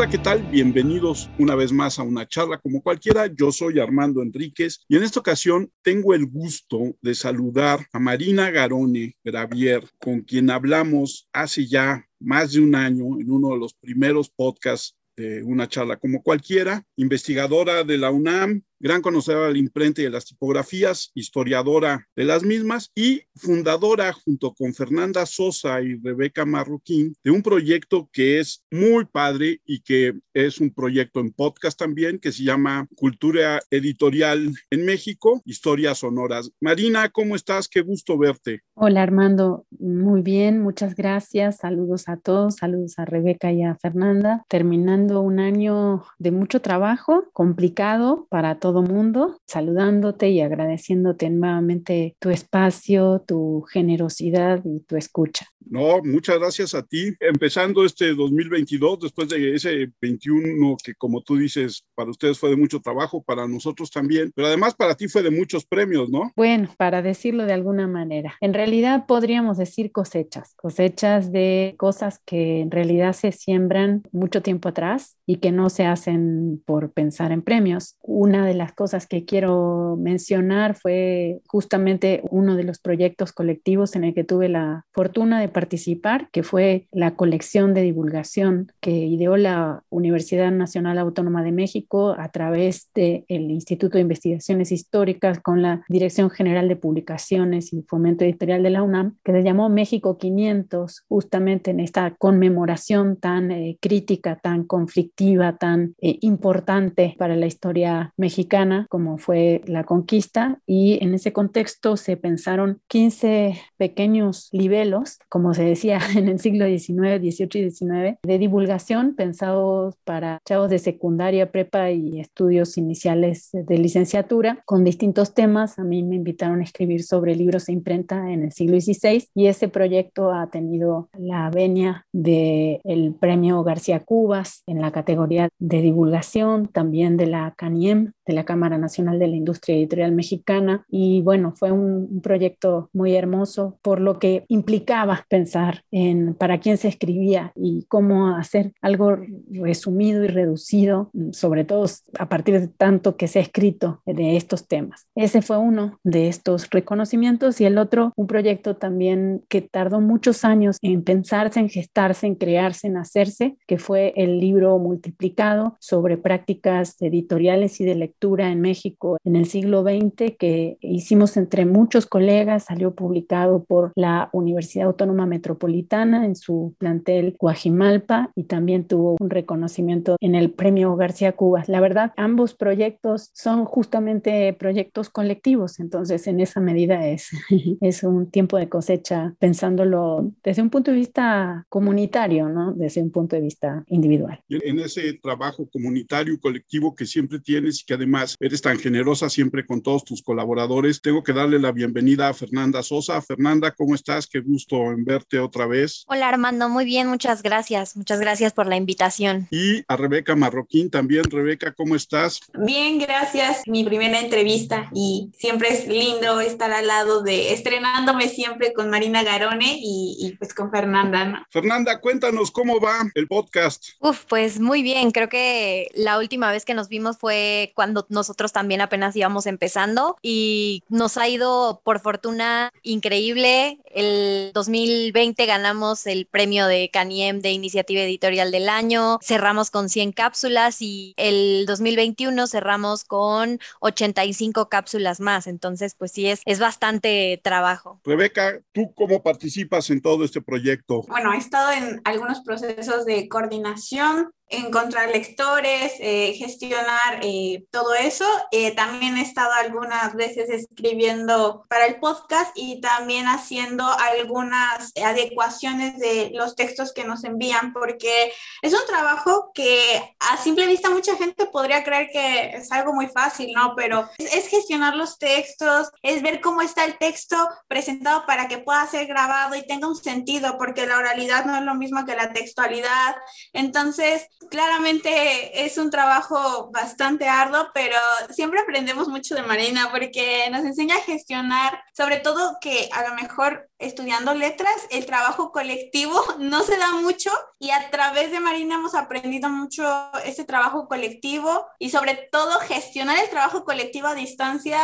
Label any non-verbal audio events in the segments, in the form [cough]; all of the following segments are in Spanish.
Hola, ¿qué tal? Bienvenidos una vez más a una charla como cualquiera. Yo soy Armando Enríquez y en esta ocasión tengo el gusto de saludar a Marina Garone Gravier, con quien hablamos hace ya más de un año en uno de los primeros podcasts de una charla como cualquiera, investigadora de la UNAM, gran conocedora de la imprenta y de las tipografías, historiadora de las mismas y fundadora junto con Fernanda Sosa y Rebeca Marroquín de un proyecto que es muy padre y que es un proyecto en podcast también que se llama Cultura Editorial en México, Historias Sonoras. Marina, ¿cómo estás? Qué gusto verte. Hola Armando, muy bien, muchas gracias. Saludos a todos, saludos a Rebeca y a Fernanda. Terminando un año de mucho trabajo, complicado para todos todo mundo, saludándote y agradeciéndote nuevamente tu espacio, tu generosidad y tu escucha. No, muchas gracias a ti. Empezando este 2022, después de ese 21 que como tú dices, para ustedes fue de mucho trabajo, para nosotros también, pero además para ti fue de muchos premios, ¿no? Bueno, para decirlo de alguna manera. En realidad podríamos decir cosechas, cosechas de cosas que en realidad se siembran mucho tiempo atrás y que no se hacen por pensar en premios. Una de las cosas que quiero mencionar fue justamente uno de los proyectos colectivos en el que tuve la fortuna de participar, que fue la colección de divulgación que ideó la Universidad Nacional Autónoma de México a través del Instituto de Investigaciones Históricas con la Dirección General de Publicaciones y Fomento Editorial de la UNAM, que se llamó México 500, justamente en esta conmemoración tan eh, crítica, tan conflictiva, tan eh, importante para la historia mexicana como fue la conquista, y en ese contexto se pensaron 15 pequeños libelos, como se decía [laughs] en el siglo XIX, XVIII y XIX, de divulgación pensados para chavos de secundaria, prepa y estudios iniciales de licenciatura con distintos temas. A mí me invitaron a escribir sobre libros e imprenta en el siglo XVI y ese proyecto ha tenido la venia del el premio García Cubas en la categoría de divulgación, también de la CANIEM, de la Cámara Nacional de la Industria Editorial Mexicana y bueno, fue un, proyecto muy hermoso por lo que implicaba pensar en para quién se escribía y cómo hacer algo resumido y reducido, sobre todo a partir de tanto que se ha escrito de estos temas. Ese fue uno de estos reconocimientos y el otro, un proyecto también que tardó muchos años en pensarse, en gestarse, en crearse, en hacerse, que fue el libro multiplicado sobre prácticas editoriales y de lectura en México en el siglo XX que hicimos entre muchos colegas, salió publicado por la Universidad Autónoma Metropolitana en su plantel Guajimalpa y también tuvo un reconocimiento en el Premio García Cubas. La verdad, ambos proyectos son justamente proyectos colectivos, entonces en esa medida es, [laughs] es un tiempo de cosecha pensándolo desde un punto de vista comunitario, ¿no? Desde un punto de vista individual. En ese trabajo comunitario colectivo que siempre tienes y que además eres tan generosa siempre con todos tus colaboradores. Tengo que darle la bienvenida a Fernanda Sosa. Fernanda, ¿cómo estás? Qué gusto en verte otra vez. Hola Armando, muy bien, muchas gracias. Muchas gracias por la invitación. Y a Rebeca Marroquín también. Rebeca, ¿cómo estás? Bien, gracias. Mi primera entrevista y siempre es lindo estar al lado de estrenándome siempre con Marina Garone y, pues con Fernanda. Fernanda, cuéntanos cómo va el podcast. Uf, pues muy bien. Creo que la última vez que nos vimos fue cuando nosotros también apenas íbamos empezando y nos ha ido por fortuna increíble. El 2020 ganamos el premio de Caniem de Iniciativa Editorial del Año, cerramos con 100 cápsulas y el 2021 cerramos con 85 cápsulas más. Entonces, pues sí, es, es bastante trabajo. Rebeca, ¿tú cómo participas en todo este proyecto? Bueno, he estado en algunos procesos de coordinación encontrar lectores, eh, gestionar eh, todo eso. Eh, también he estado algunas veces escribiendo para el podcast y también haciendo algunas adecuaciones de los textos que nos envían, porque es un trabajo que a simple vista mucha gente podría creer que es algo muy fácil, ¿no? Pero es, es gestionar los textos, es ver cómo está el texto presentado para que pueda ser grabado y tenga un sentido, porque la oralidad no es lo mismo que la textualidad. Entonces, claramente es un trabajo bastante arduo, pero siempre aprendemos mucho de Marina porque nos enseña a gestionar, sobre todo que a lo mejor estudiando letras, el trabajo colectivo [laughs] no se da mucho y a través de Marina hemos aprendido mucho ese trabajo colectivo y sobre todo gestionar el trabajo colectivo a distancia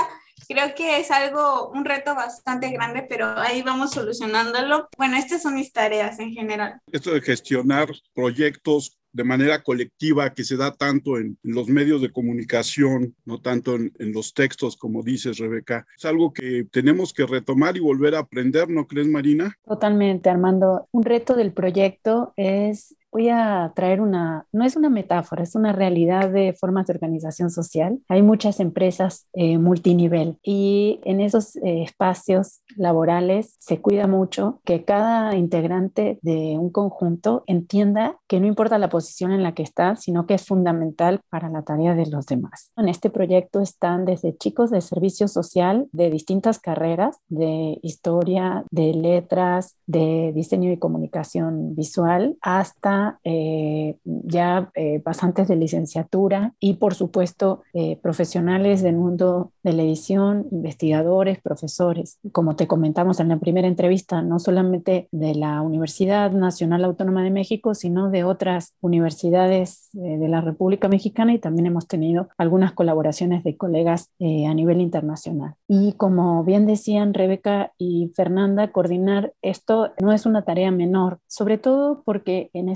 creo que es algo, un reto bastante grande, pero ahí vamos solucionándolo. Bueno, estas son mis tareas en general. Esto de gestionar proyectos de manera colectiva que se da tanto en, los medios de comunicación, no tanto en, en, los textos, como dices, Rebeca. Es algo que tenemos que retomar y volver a aprender, ¿no crees, Marina? Totalmente, Armando. Un reto del proyecto es voy a traer una, no es una metáfora, es una realidad de formas de organización social. Hay muchas empresas eh, multinivel y en esos eh, espacios laborales se cuida mucho que cada integrante de un conjunto entienda que no importa la posición en la que está, sino que es fundamental para la tarea de los demás. En este proyecto están desde chicos de servicio social de distintas carreras, de historia, de letras, de diseño y comunicación visual, hasta eh, ya eh, de licenciatura y por supuesto eh, profesionales del mundo de la edición, investigadores, profesores. Como te comentamos en la primera entrevista, no solamente de la Universidad Nacional Autónoma de México, sino de otras universidades de la República Mexicana y también hemos tenido algunas colaboraciones de colegas a nivel internacional. Y como bien decían Rebeca y Fernanda, coordinar esto no es una tarea menor, sobre todo porque en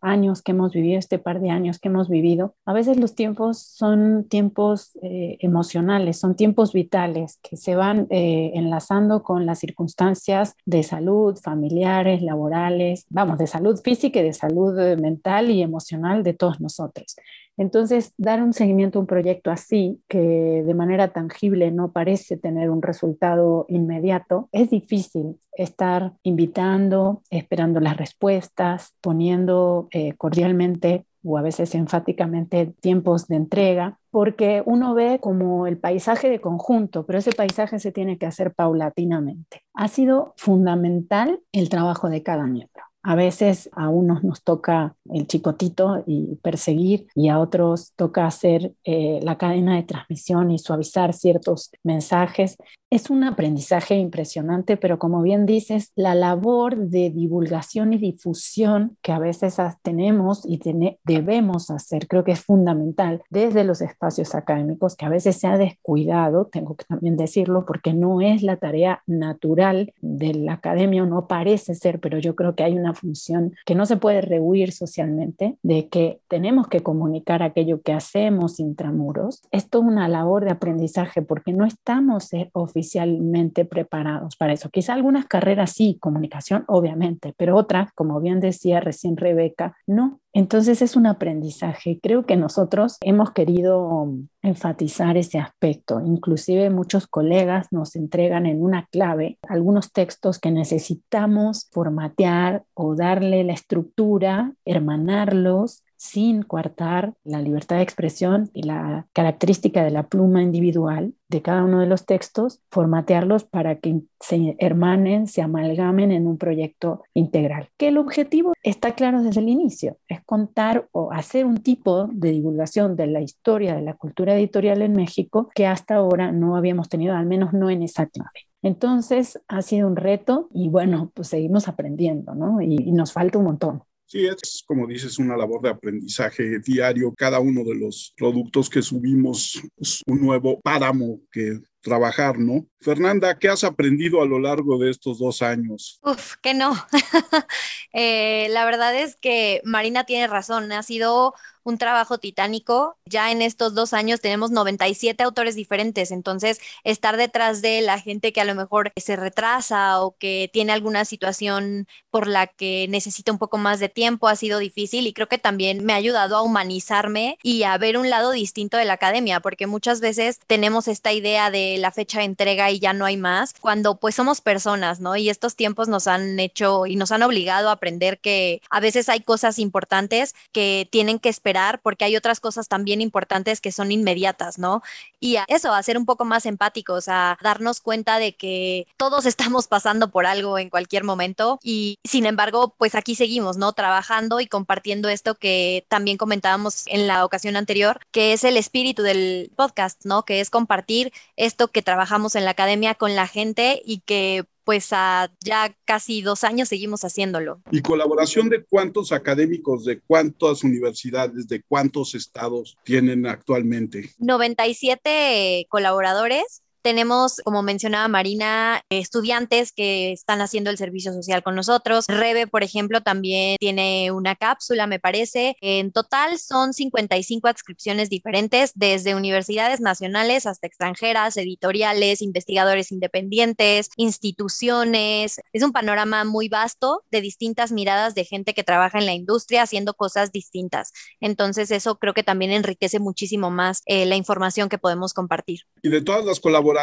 años que hemos vivido, este par de años que hemos vivido, a veces los tiempos son tiempos eh, emocionales, son tiempos vitales que se van eh, enlazando con las circunstancias de salud, familiares, laborales, vamos, de salud física y de salud eh, mental y emocional de todos nosotros. Entonces, dar un seguimiento a un proyecto así, que de manera tangible no parece tener un resultado inmediato, es difícil estar invitando, esperando las respuestas, poniendo eh, cordialmente o a veces enfáticamente tiempos de entrega, porque uno ve como el paisaje de conjunto, pero ese paisaje se tiene que hacer paulatinamente. Ha sido fundamental el trabajo de cada miembro. A veces a unos nos toca el chicotito y perseguir y a otros toca hacer eh, la cadena de transmisión y suavizar ciertos mensajes. Es un aprendizaje impresionante, pero como bien dices, la labor de divulgación y difusión que a veces tenemos y debemos hacer, creo que es fundamental desde los espacios académicos, que a veces se ha descuidado, tengo que también decirlo, porque no es la tarea natural de la academia, no parece ser, pero yo creo que hay una función que no se puede rehuir socialmente, de que tenemos que comunicar aquello que hacemos intramuros. Esto es una labor de aprendizaje porque no estamos eh, oficialmente preparados para eso. Quizá algunas carreras sí, comunicación, obviamente, pero otras, como bien decía recién Rebeca, no. Entonces es un aprendizaje. Creo que nosotros hemos querido enfatizar ese aspecto. Inclusive muchos colegas nos entregan en una clave algunos textos que necesitamos formatear o darle la estructura, hermanarlos sin coartar la libertad de expresión y la característica de la pluma individual de cada uno de los textos, formatearlos para que se hermanen, se amalgamen en un proyecto integral. Que el objetivo está claro desde el inicio, es contar o hacer un tipo de divulgación de la historia de la cultura editorial en México que hasta ahora no habíamos tenido, al menos no en esa clave. Entonces ha sido un reto y bueno, pues seguimos aprendiendo, ¿no? Y, y nos falta un montón. Sí, es como dices, una labor de aprendizaje diario. Cada uno de los productos que subimos es un nuevo páramo que trabajar, ¿no? Fernanda, ¿qué has aprendido a lo largo de estos dos años? Uf, que no. [laughs] Eh, la verdad es que Marina tiene razón, ha sido un trabajo titánico. Ya en estos dos años tenemos 97 autores diferentes, entonces estar detrás de la gente que a lo mejor se retrasa o que tiene alguna situación por la que necesita un poco más de tiempo ha sido difícil y creo que también me ha ayudado a humanizarme y a ver un lado distinto de la academia, porque muchas veces tenemos esta idea de la fecha de entrega y ya no hay más, cuando pues somos personas, ¿no? Y estos tiempos nos han hecho y nos han obligado a aprender que a veces hay cosas importantes que tienen que esperar porque hay otras cosas también importantes que son inmediatas, ¿no? Y a eso, a ser un poco más empáticos, a darnos cuenta de que todos [laughs] estamos pasando por algo en cualquier momento y sin embargo, pues aquí seguimos, ¿no? Trabajando y compartiendo esto que también comentábamos en la ocasión anterior, que es el espíritu del podcast, ¿no? Que es compartir esto que trabajamos en la academia con la gente y que pues a ya casi dos años seguimos haciéndolo. ¿Y colaboración de cuántos académicos, de cuántas universidades, de cuántos estados tienen actualmente? 97 colaboradores tenemos, como mencionaba Marina, estudiantes que están haciendo el servicio social con nosotros. Rebe, por ejemplo, también tiene una cápsula, me parece. En total son 55 adscripciones diferentes, desde universidades nacionales hasta extranjeras, editoriales, investigadores independientes, instituciones. Es un panorama muy vasto de distintas miradas de gente que trabaja en la industria haciendo cosas distintas. Entonces, eso creo que también enriquece muchísimo más eh, la información que podemos compartir. Y de todas las colaboraciones,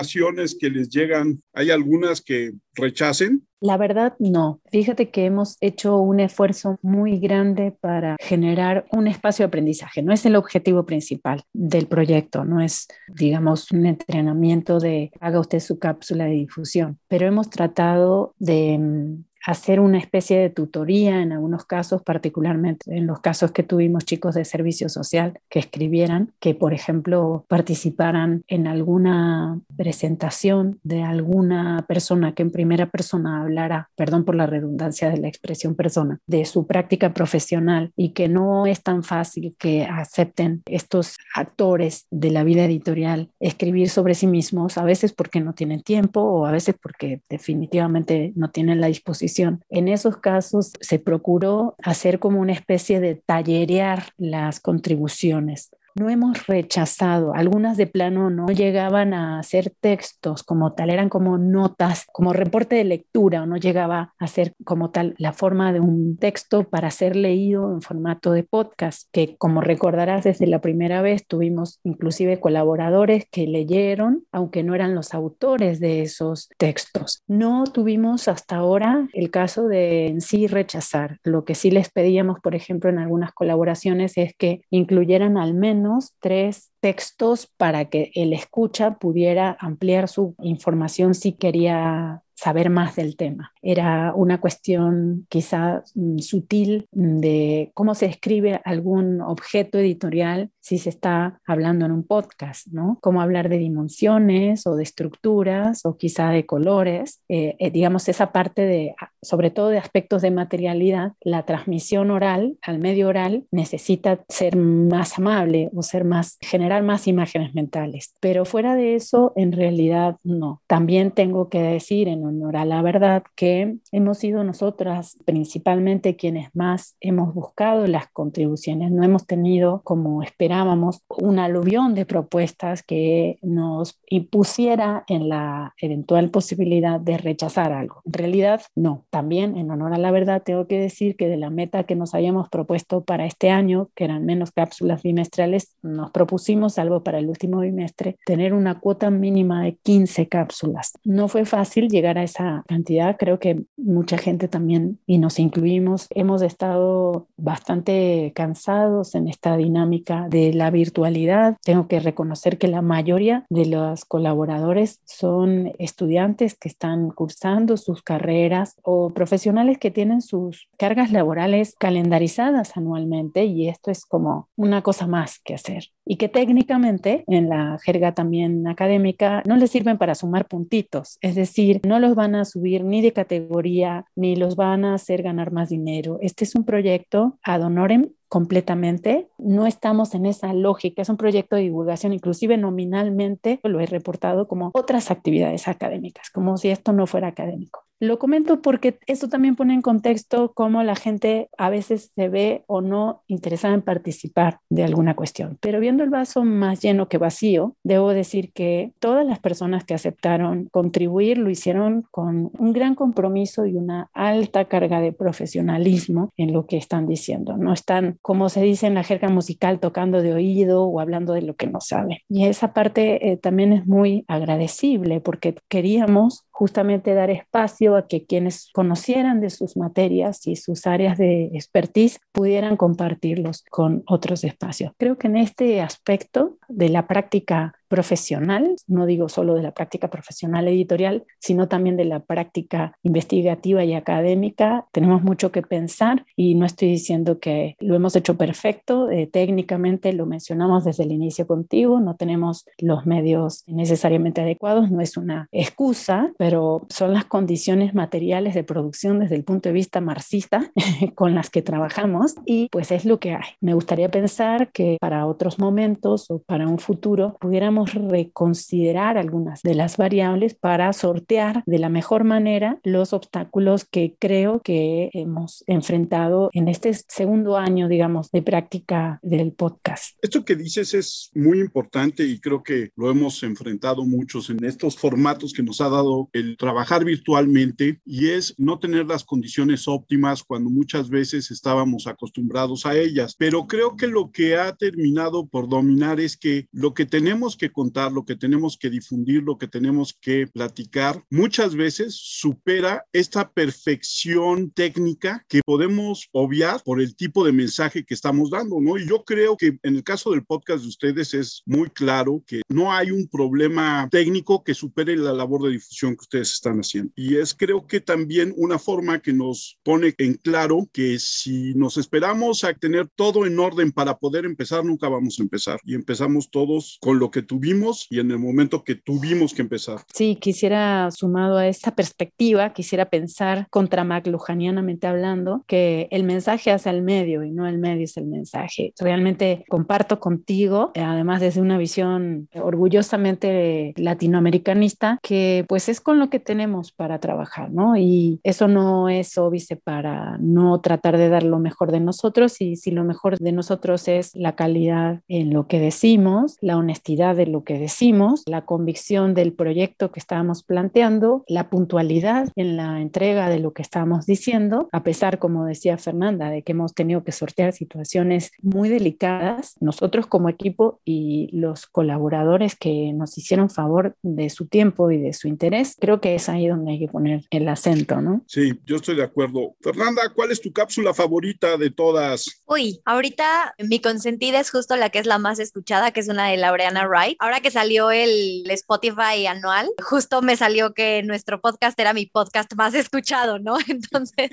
que les llegan, ¿hay algunas que rechacen? La verdad, no. Fíjate que hemos hecho un esfuerzo muy grande para generar un espacio de aprendizaje. No es el objetivo principal del proyecto, no es, digamos, un entrenamiento de haga usted su cápsula de difusión, pero hemos tratado de mm, hacer una especie de tutoría en algunos casos, particularmente en los casos que tuvimos chicos de servicio social que escribieran, que por ejemplo participaran en alguna presentación de alguna persona que en primera persona hablara, perdón por la redundancia de la expresión persona, de su práctica profesional y que no es tan fácil que acepten estos actores de la vida editorial escribir sobre sí mismos, a veces porque no tienen tiempo o a veces porque definitivamente no tienen la disposición en esos casos se procuró hacer como una especie de tallerear las contribuciones no hemos rechazado. Algunas de plano no llegaban a ser textos como tal, eran como notas, como reporte de lectura, o no llegaba a ser como tal la forma de un texto para ser leído en formato de podcast, que como recordarás desde la primera vez tuvimos inclusive colaboradores que leyeron, aunque no eran los autores de esos textos. No tuvimos hasta ahora el caso de en sí rechazar. Lo que sí les pedíamos, por ejemplo, en algunas colaboraciones es que incluyeran al menos tres textos para que el escucha pudiera ampliar su información si quería saber más del tema. Era una cuestión quizá mm, sutil de cómo se escribe algún objeto editorial si se está hablando en un podcast, ¿no? Cómo hablar de dimensiones o de estructuras o quizá de colores. Eh, eh, digamos, esa parte de, sobre todo de aspectos de materialidad, la transmisión oral al medio oral necesita ser más amable o ser más, generar más imágenes mentales. Pero fuera de eso, en realidad no. También tengo que decir en honor a la verdad que hemos sido nosotras principalmente quienes más hemos buscado las contribuciones. No hemos tenido, como esperábamos, un aluvión de propuestas que nos impusiera en la eventual posibilidad de rechazar algo. En realidad, no. También, en honor a la verdad, tengo que decir que de la meta que nos habíamos propuesto para este año, que eran menos cápsulas bimestrales, nos propusimos, salvo para el último bimestre, tener una cuota mínima de 15 cápsulas. No fue fácil llegar a esa cantidad. Creo que mucha gente también, y nos incluimos, hemos estado bastante cansados en esta dinámica de la virtualidad. Tengo que reconocer que la mayoría de los colaboradores son estudiantes que están cursando sus carreras o profesionales que tienen sus cargas laborales calendarizadas anualmente y esto es como una cosa más que hacer y que técnicamente en la jerga también académica no les sirven para sumar puntitos, es decir, no los van a subir ni de categoría ni los van a hacer ganar más dinero. Este es un proyecto ad honorem completamente. No estamos en esa lógica, es un proyecto de divulgación, inclusive nominalmente lo he reportado como otras actividades académicas, como si esto no fuera académico. Lo comento porque esto también pone en contexto cómo la gente a veces se ve o no interesada en participar de alguna cuestión. Pero viendo el vaso más lleno que vacío, debo decir que todas las personas que aceptaron contribuir lo hicieron con un gran compromiso y una alta carga de profesionalismo en lo que están diciendo. No están, como se dice en la jerga musical, tocando de oído o hablando de lo que no saben. Y esa parte eh, también es muy agradecible porque queríamos justamente dar espacio a que quienes conocieran de sus materias y sus áreas de expertise pudieran compartirlos con otros espacios. Creo que en este aspecto de la práctica profesional, no digo solo de la práctica profesional editorial, sino también de la práctica investigativa y académica. Tenemos mucho que pensar y no estoy diciendo que lo hemos hecho perfecto, eh, técnicamente lo mencionamos desde el inicio contigo, no tenemos los medios necesariamente adecuados, no es una excusa, pero son las condiciones materiales de producción desde el punto de vista marxista [laughs] con las que trabajamos y pues es lo que hay. Me gustaría pensar que para otros momentos o para un futuro pudiéramos reconsiderar algunas de las variables para sortear de la mejor manera los obstáculos que creo que hemos enfrentado en este segundo año, digamos, de práctica del podcast. Esto que dices es muy importante y creo que lo hemos enfrentado muchos en estos formatos que nos ha dado el trabajar virtualmente y es no tener las condiciones óptimas cuando muchas veces estábamos acostumbrados a ellas. Pero creo que lo que ha terminado por dominar es que lo que tenemos que contar, lo que tenemos que difundir, lo que tenemos que platicar, muchas veces supera esta perfección técnica que podemos obviar por el tipo de mensaje que estamos dando, ¿no? Y yo creo que en el caso del podcast de ustedes es muy claro que no hay un problema técnico que supere la labor de difusión que ustedes están haciendo. Y es creo que también una forma que nos pone en claro que si nos esperamos a tener todo en orden para poder empezar, nunca vamos a empezar. Y empezamos todos con lo que tuvimos y en el momento que tuvimos que empezar. Sí, quisiera, sumado a esta perspectiva, quisiera pensar contra McLuhanianamente hablando, que el mensaje hace al medio y no el medio es el mensaje. Realmente comparto contigo, además desde una visión orgullosamente latinoamericanista, que pues es con lo que tenemos para trabajar, ¿no? Y eso no es óbice para no tratar de dar lo mejor de nosotros y si lo mejor de nosotros es la calidad en lo que decimos, la honestidad de lo que decimos, la convicción del proyecto que estábamos planteando, la puntualidad en la entrega de lo que estábamos diciendo, a pesar, como decía Fernanda, de que hemos tenido que sortear situaciones muy delicadas, nosotros como equipo y los colaboradores que nos hicieron favor de su tiempo y de su interés, creo que es ahí donde hay que poner el acento, ¿no? Sí, yo estoy de acuerdo. Fernanda, ¿cuál es tu cápsula favorita de todas? Uy, ahorita mi consentida es justo la que es la más escuchada, que es una de Laureana Wright ahora que salió el Spotify anual, justo me salió que nuestro podcast era mi podcast más escuchado, ¿no? [laughs] Entonces,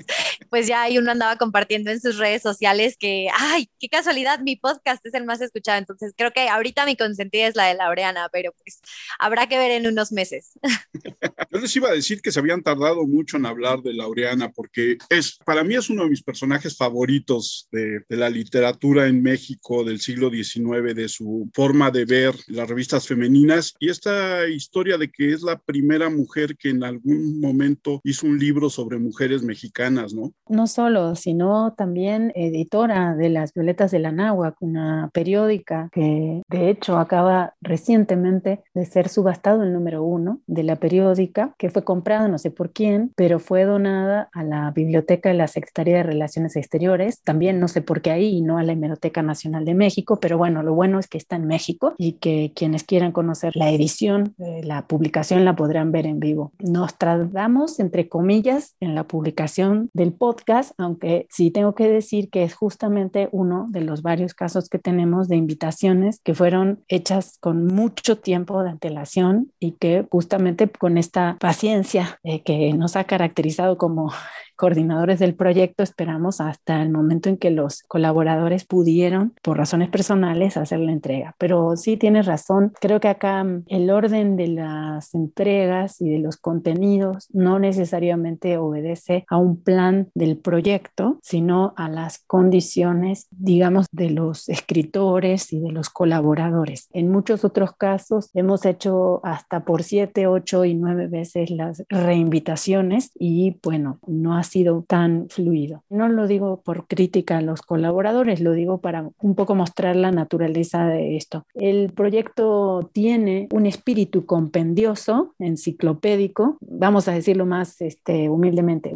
pues ya ahí uno andaba compartiendo en sus redes sociales que, ay, qué casualidad, mi podcast es el más escuchado. Entonces, creo que ahorita mi consentida es la de Laureana, pero pues habrá que ver en unos meses. [laughs] Yo les iba a decir que se habían tardado mucho en hablar de Laureana porque es, para mí es uno de mis personajes favoritos de, de la literatura en México del siglo XIX, de su forma de ver la revistas femeninas y esta historia de que es la primera mujer que en algún momento hizo un libro sobre mujeres mexicanas, ¿no? No solo, sino también editora de Las Violetas de la Náhuac, una periódica que de hecho acaba recientemente de ser subastado el número uno de la periódica, que fue comprada no sé por quién, pero fue donada a la Biblioteca de la Secretaría de Relaciones Exteriores, también no sé por qué ahí y no a la Hemeroteca Nacional de México, pero bueno, lo bueno es que está en México y que quien quienes quieran conocer la edición, la publicación la podrán ver en vivo. Nos tratamos, entre comillas, en la publicación del podcast, aunque sí tengo que decir que es justamente uno de los varios casos que tenemos de invitaciones que fueron hechas con mucho tiempo de antelación y que justamente con esta paciencia eh, que nos ha caracterizado como coordinadores del proyecto esperamos hasta el momento en que los colaboradores pudieron, por razones personales, hacer la entrega. Pero sí tienes razón, creo que acá mm, el orden de las entregas y de los contenidos no necesariamente obedece a un plan del proyecto, sino a las condiciones, digamos, de los escritores y de los colaboradores. En muchos otros casos hemos hecho hasta por siete, ocho y nueve veces las reinvitaciones y bueno, no ha sido tan fluido. No lo digo por crítica a los colaboradores, lo digo para un poco mostrar la naturaleza de esto. El proyecto tiene un espíritu compendioso, enciclopédico, vamos a decirlo más este, humildemente,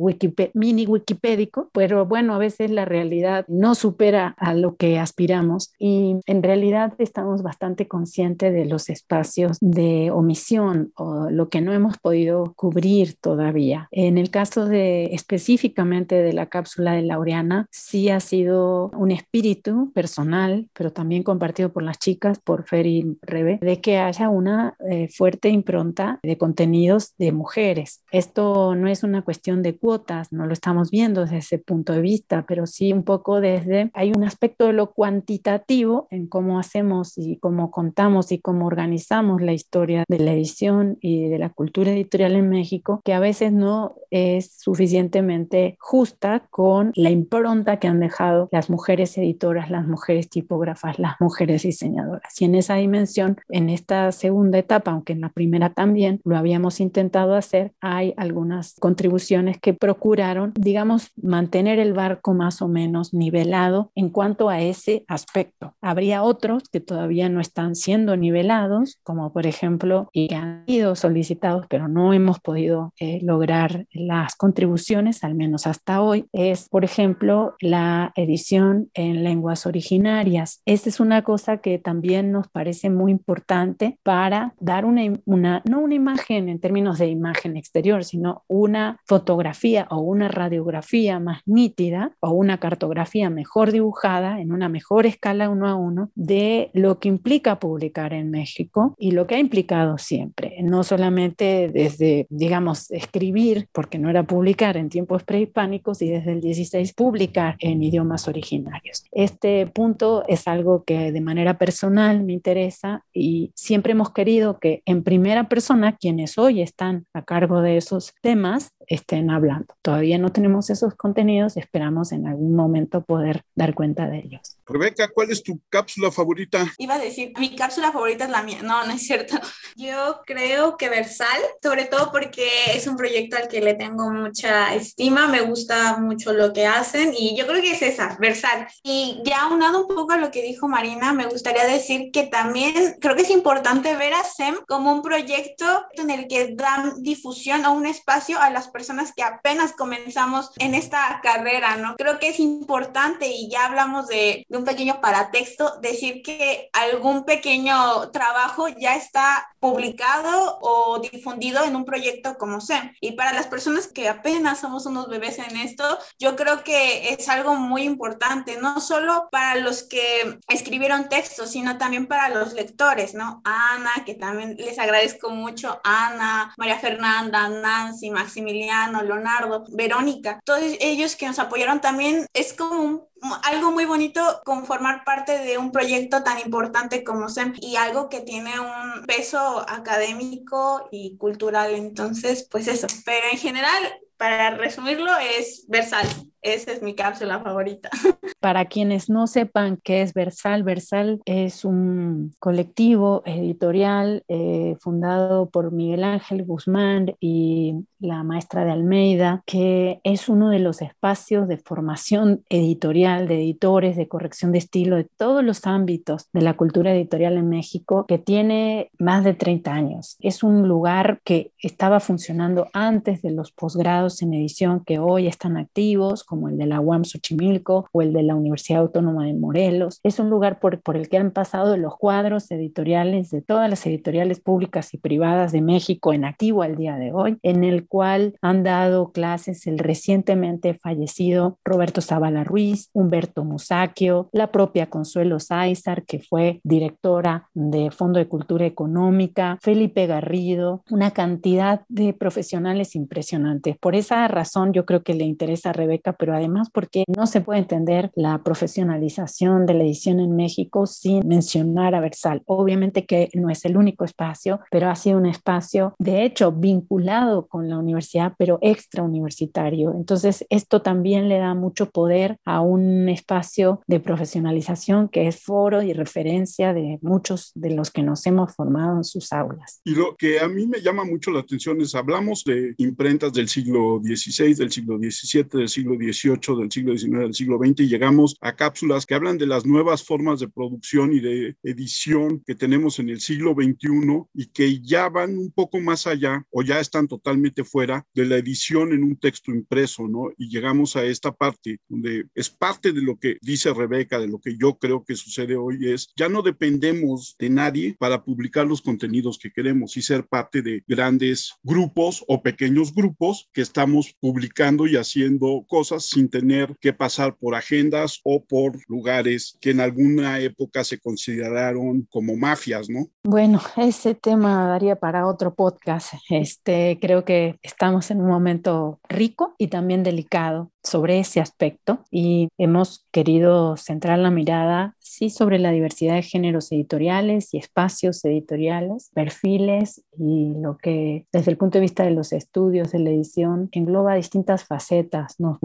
mini wikipédico, pero bueno, a veces la realidad no supera a lo que aspiramos y en realidad estamos bastante conscientes de los espacios de omisión o lo que no hemos podido cubrir todavía. En el caso de específicamente de la cápsula de Laureana, sí ha sido un espíritu personal, pero también compartido por las chicas, por Fer y Rebe, de que haya una eh, fuerte impronta de contenidos de mujeres. Esto no es una cuestión de cuotas, no lo estamos viendo desde ese punto de vista, pero sí un poco desde, hay un aspecto de lo cuantitativo en cómo hacemos y cómo contamos y cómo organizamos la historia de la edición y de la cultura editorial en México, que a veces no es suficientemente justa con la impronta que han dejado las mujeres editoras, las mujeres tipógrafas, las mujeres diseñadoras. Y en esa dimensión, en esta segunda etapa, aunque en la primera también lo habíamos intentado hacer, hay algunas contribuciones que procuraron, digamos, mantener el barco más o menos nivelado en cuanto a ese aspecto. Habría otros que todavía no están siendo nivelados, como por ejemplo, y que han sido solicitados, pero no hemos podido eh, lograr las contribuciones, al menos hasta hoy, es, por ejemplo, la edición en lenguas originarias. Esta es una cosa que también nos parece muy importante para dar una, una, no una imagen en términos de imagen exterior, sino una fotografía o una radiografía más nítida o una cartografía mejor dibujada en una mejor escala uno a uno de lo que implica publicar en México y lo que ha implicado siempre, no solamente desde, digamos, escribir, porque no era publicar en tiempos prehispánicos y desde el 16 publicar en idiomas originarios. Este punto es algo que de manera personal me interesa y siempre hemos querido que en primera persona quienes hoy están a cargo de esos temas estén hablando. Todavía no tenemos esos contenidos, esperamos en algún momento poder dar cuenta de ellos. Rebeca, ¿cuál es tu cápsula favorita? Iba a decir, mi cápsula favorita es la mía. No, no es cierto. Yo creo que Versal, sobre todo porque es un proyecto al que le tengo mucha estima, me gusta mucho lo que hacen y yo creo que es esa, Versal. Y ya unado un poco a lo que dijo Marina, me gustaría decir que también creo que es importante ver a SEM como un proyecto en el que dan difusión o un espacio a las personas que apenas comenzamos en esta carrera, ¿no? Creo que es importante y ya hablamos de un pequeño paratexto, decir que algún pequeño trabajo ya está publicado o difundido en un proyecto como SEM. Y para las personas que apenas somos unos bebés en esto, yo creo que es algo muy importante, no solo para los que escribieron textos, sino también para los lectores, ¿no? Ana, que también les agradezco mucho, Ana, María Fernanda, Nancy, Maximiliano, Leonardo, Verónica, todos ellos que nos apoyaron también, es como algo muy bonito con formar parte de un proyecto tan importante como SEM y algo que tiene un peso académico y cultural. Entonces, pues eso. Pero en general, para resumirlo, es Versal. Esa es mi cápsula favorita. [laughs] Para quienes no sepan qué es Versal, Versal es un colectivo editorial eh, fundado por Miguel Ángel Guzmán y la maestra de Almeida, que es uno de los espacios de formación editorial, de editores, de corrección de estilo, de todos los ámbitos de la cultura editorial en México, que tiene más de 30 años. Es un lugar que estaba funcionando antes de los posgrados en edición que hoy están activos como el de la UAM Xochimilco o el de la Universidad Autónoma de Morelos. Es un lugar por, por el que han pasado los cuadros editoriales de todas las editoriales públicas y privadas de México en activo al día de hoy, en el cual han dado clases el recientemente fallecido Roberto Zavala Ruiz, Humberto Musacchio, la propia Consuelo Sáizar, que fue directora de Fondo de Cultura Económica, Felipe Garrido, una cantidad de profesionales impresionantes. Por esa razón yo creo que le interesa a Rebeca, pero además porque no se puede entender la profesionalización de la edición en México sin mencionar a Versal. Obviamente que no es el único espacio, pero ha sido un espacio, de hecho, vinculado con la universidad, pero extrauniversitario. Entonces, esto también le da mucho poder a un espacio de profesionalización que es foro y referencia de muchos de los que nos hemos formado en sus aulas. Y lo que a mí me llama mucho la atención es, hablamos de imprentas del siglo XVI, del siglo XVII, del siglo XVIII, del siglo XIX, del siglo XX, y llegamos a cápsulas que hablan de las nuevas formas de producción y de edición que tenemos en el siglo XXI y que ya van un poco más allá o ya están totalmente fuera de la edición en un texto impreso, ¿no? Y llegamos a esta parte donde es parte de lo que dice Rebeca, de lo que yo creo que sucede hoy es, ya no dependemos de nadie para publicar los contenidos que queremos y ser parte de grandes grupos o pequeños grupos que estamos publicando y haciendo cosas sin tener que pasar por agendas o por lugares que en alguna época se consideraron como mafias, ¿no? Bueno, ese tema daría para otro podcast. Este, creo que estamos en un momento rico y también delicado sobre ese aspecto y hemos querido centrar la mirada, sí, sobre la diversidad de géneros editoriales y espacios editoriales, perfiles y lo que desde el punto de vista de los estudios de la edición engloba distintas facetas. Nos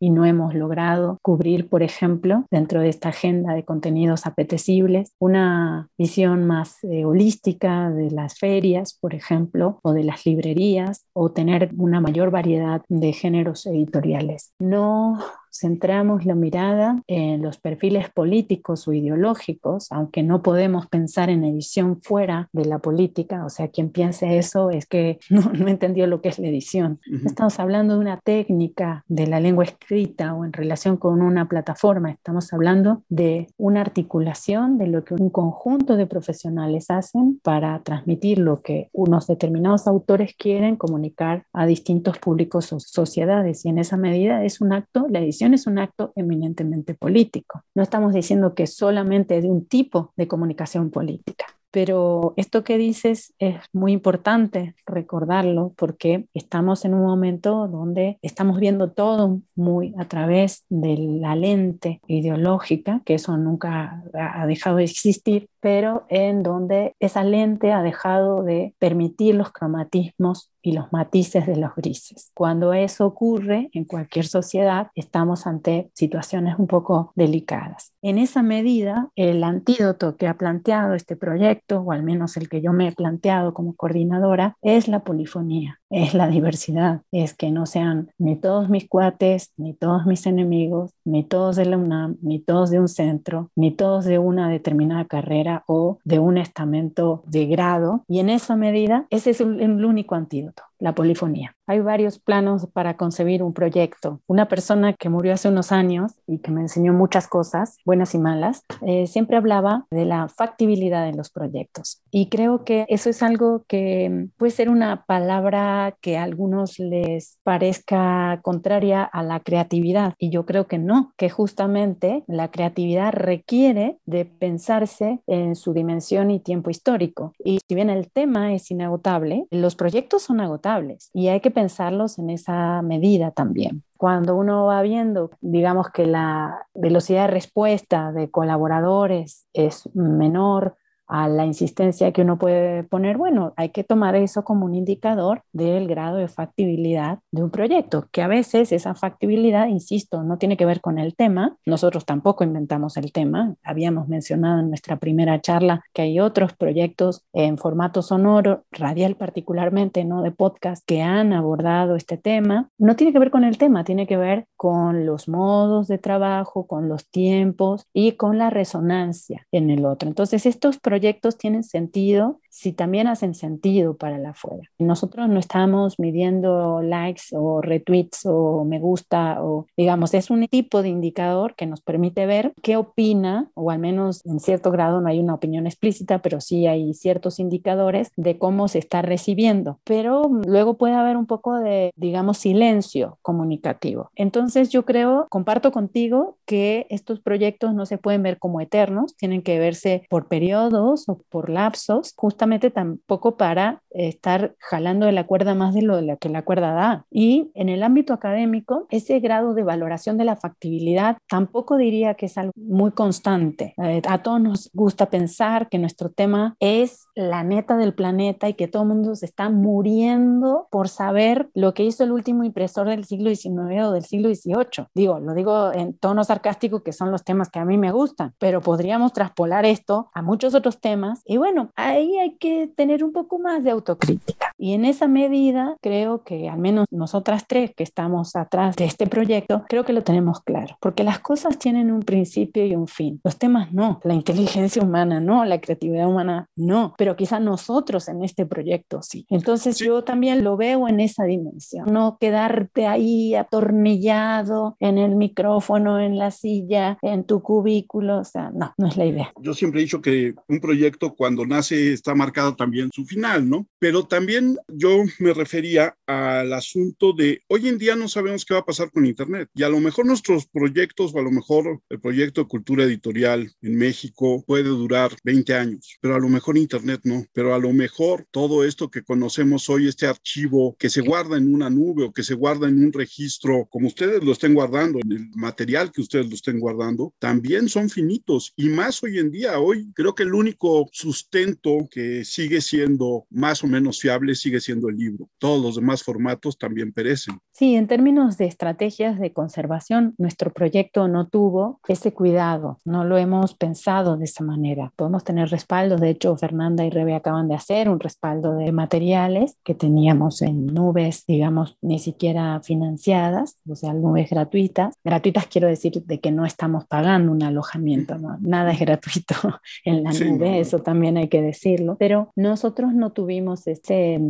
y no hemos logrado cubrir, por ejemplo, dentro de esta agenda de contenidos apetecibles, una visión más eh, holística de las ferias, por ejemplo, o de las librerías, o tener una mayor variedad de géneros editoriales. No centramos la mirada en los perfiles políticos o ideológicos, aunque no podemos pensar en edición fuera de la política, o sea, quien piense eso es que [laughs] no, no entendió lo que es la edición. Estamos hablando de una técnica de la lengua escrita o en relación con una plataforma, estamos hablando de una articulación de lo que un conjunto de profesionales hacen para transmitir lo que unos determinados autores quieren comunicar a distintos públicos o sociedades. Y en esa medida es un acto, la edición es un acto eminentemente político. No estamos diciendo que solamente de un tipo de comunicación política. Pero esto que dices es muy importante recordarlo porque estamos en un momento donde estamos viendo todo muy a través de la lente ideológica, que eso nunca ha dejado de existir, pero en donde esa lente ha dejado de permitir los cromatismos y los matices de los grises. Cuando eso ocurre en cualquier sociedad, estamos ante situaciones un poco delicadas. En esa medida, el antídoto que ha planteado este proyecto, o al menos el que yo me he planteado como coordinadora, es la polifonía, es la diversidad, es que no sean ni todos mis cuates, ni todos mis enemigos, ni todos de la UNAM, ni todos de un centro, ni todos de una determinada carrera o de un estamento de grado. Y en esa medida, ese es el único antídoto la polifonía. Hay varios planos para concebir un proyecto. Una persona que murió hace unos años y que me enseñó muchas cosas, buenas y malas, eh, siempre hablaba de la factibilidad de los proyectos. Y creo que eso es algo que puede ser una palabra que a algunos les parezca contraria a la creatividad. Y yo creo que no, que justamente la creatividad requiere de pensarse en su dimensión y tiempo histórico. Y si bien el tema es inagotable, los proyectos son agotables y hay que pensarlos en esa medida también. Cuando uno va viendo, digamos que la velocidad de respuesta de colaboradores es menor a la insistencia que uno puede poner, bueno, hay que tomar eso como un indicador del grado de factibilidad de un proyecto, que a veces esa factibilidad, insisto, no tiene que ver con el tema, nosotros tampoco inventamos el tema, habíamos mencionado en nuestra primera charla que hay otros proyectos en formato sonoro, radial particularmente, no de podcast, que han abordado este tema, no tiene que ver con el tema, tiene que ver con los modos de trabajo, con los tiempos y con la resonancia en el otro. Entonces, estos proyectos proyectos tienen sentido si también hacen sentido para la afuera. Nosotros no estamos midiendo likes o retweets o me gusta o digamos, es un tipo de indicador que nos permite ver qué opina, o al menos en cierto grado no hay una opinión explícita, pero sí hay ciertos indicadores de cómo se está recibiendo. Pero luego puede haber un poco de, digamos, silencio comunicativo. Entonces yo creo, comparto contigo que estos proyectos no se pueden ver como eternos, tienen que verse por periodos o por lapsos, justamente tampoco para estar jalando de la cuerda más de lo que la cuerda da. Y en el ámbito académico, ese grado de valoración de la factibilidad tampoco diría que es algo muy constante. Eh, a todos nos gusta pensar que nuestro tema es la neta del planeta y que todo el mundo se está muriendo por saber lo que hizo el último impresor del siglo XIX o del siglo XVIII. Digo, lo digo en tono sarcástico, que son los temas que a mí me gustan, pero podríamos traspolar esto a muchos otros temas. Y bueno, ahí hay que tener un poco más de autocrítica. Y en esa medida, creo que al menos nosotras tres que estamos atrás de este proyecto, creo que lo tenemos claro, porque las cosas tienen un principio y un fin. Los temas no, la inteligencia humana no, la creatividad humana no, pero quizás nosotros en este proyecto sí. Entonces yo también lo veo en esa dimensión, no quedarte ahí atornillado en el micrófono, en la silla, en tu cubículo, o sea, no, no es la idea. Yo siempre he dicho que un proyecto cuando nace está marcado también su final, ¿no? Pero también yo me refería al asunto de hoy en día no sabemos qué va a pasar con Internet y a lo mejor nuestros proyectos o a lo mejor el proyecto de cultura editorial en México puede durar 20 años, pero a lo mejor Internet no, pero a lo mejor todo esto que conocemos hoy, este archivo que se guarda en una nube o que se guarda en un registro, como ustedes lo estén guardando, en el material que ustedes lo estén guardando, también son finitos y más hoy en día. Hoy creo que el único sustento que sigue siendo más o menos fiable sigue siendo el libro. Todos los demás formatos también perecen. Sí, en términos de estrategias de conservación, nuestro proyecto no tuvo ese cuidado, no lo hemos pensado de esa manera. Podemos tener respaldos, de hecho Fernanda y Rebe acaban de hacer un respaldo de materiales que teníamos en nubes, digamos, ni siquiera financiadas, o sea, nubes gratuitas. Gratuitas quiero decir de que no estamos pagando un alojamiento, ¿no? nada es gratuito [laughs] en la nube, eso también hay que decirlo, pero nosotros no tuvimos ese,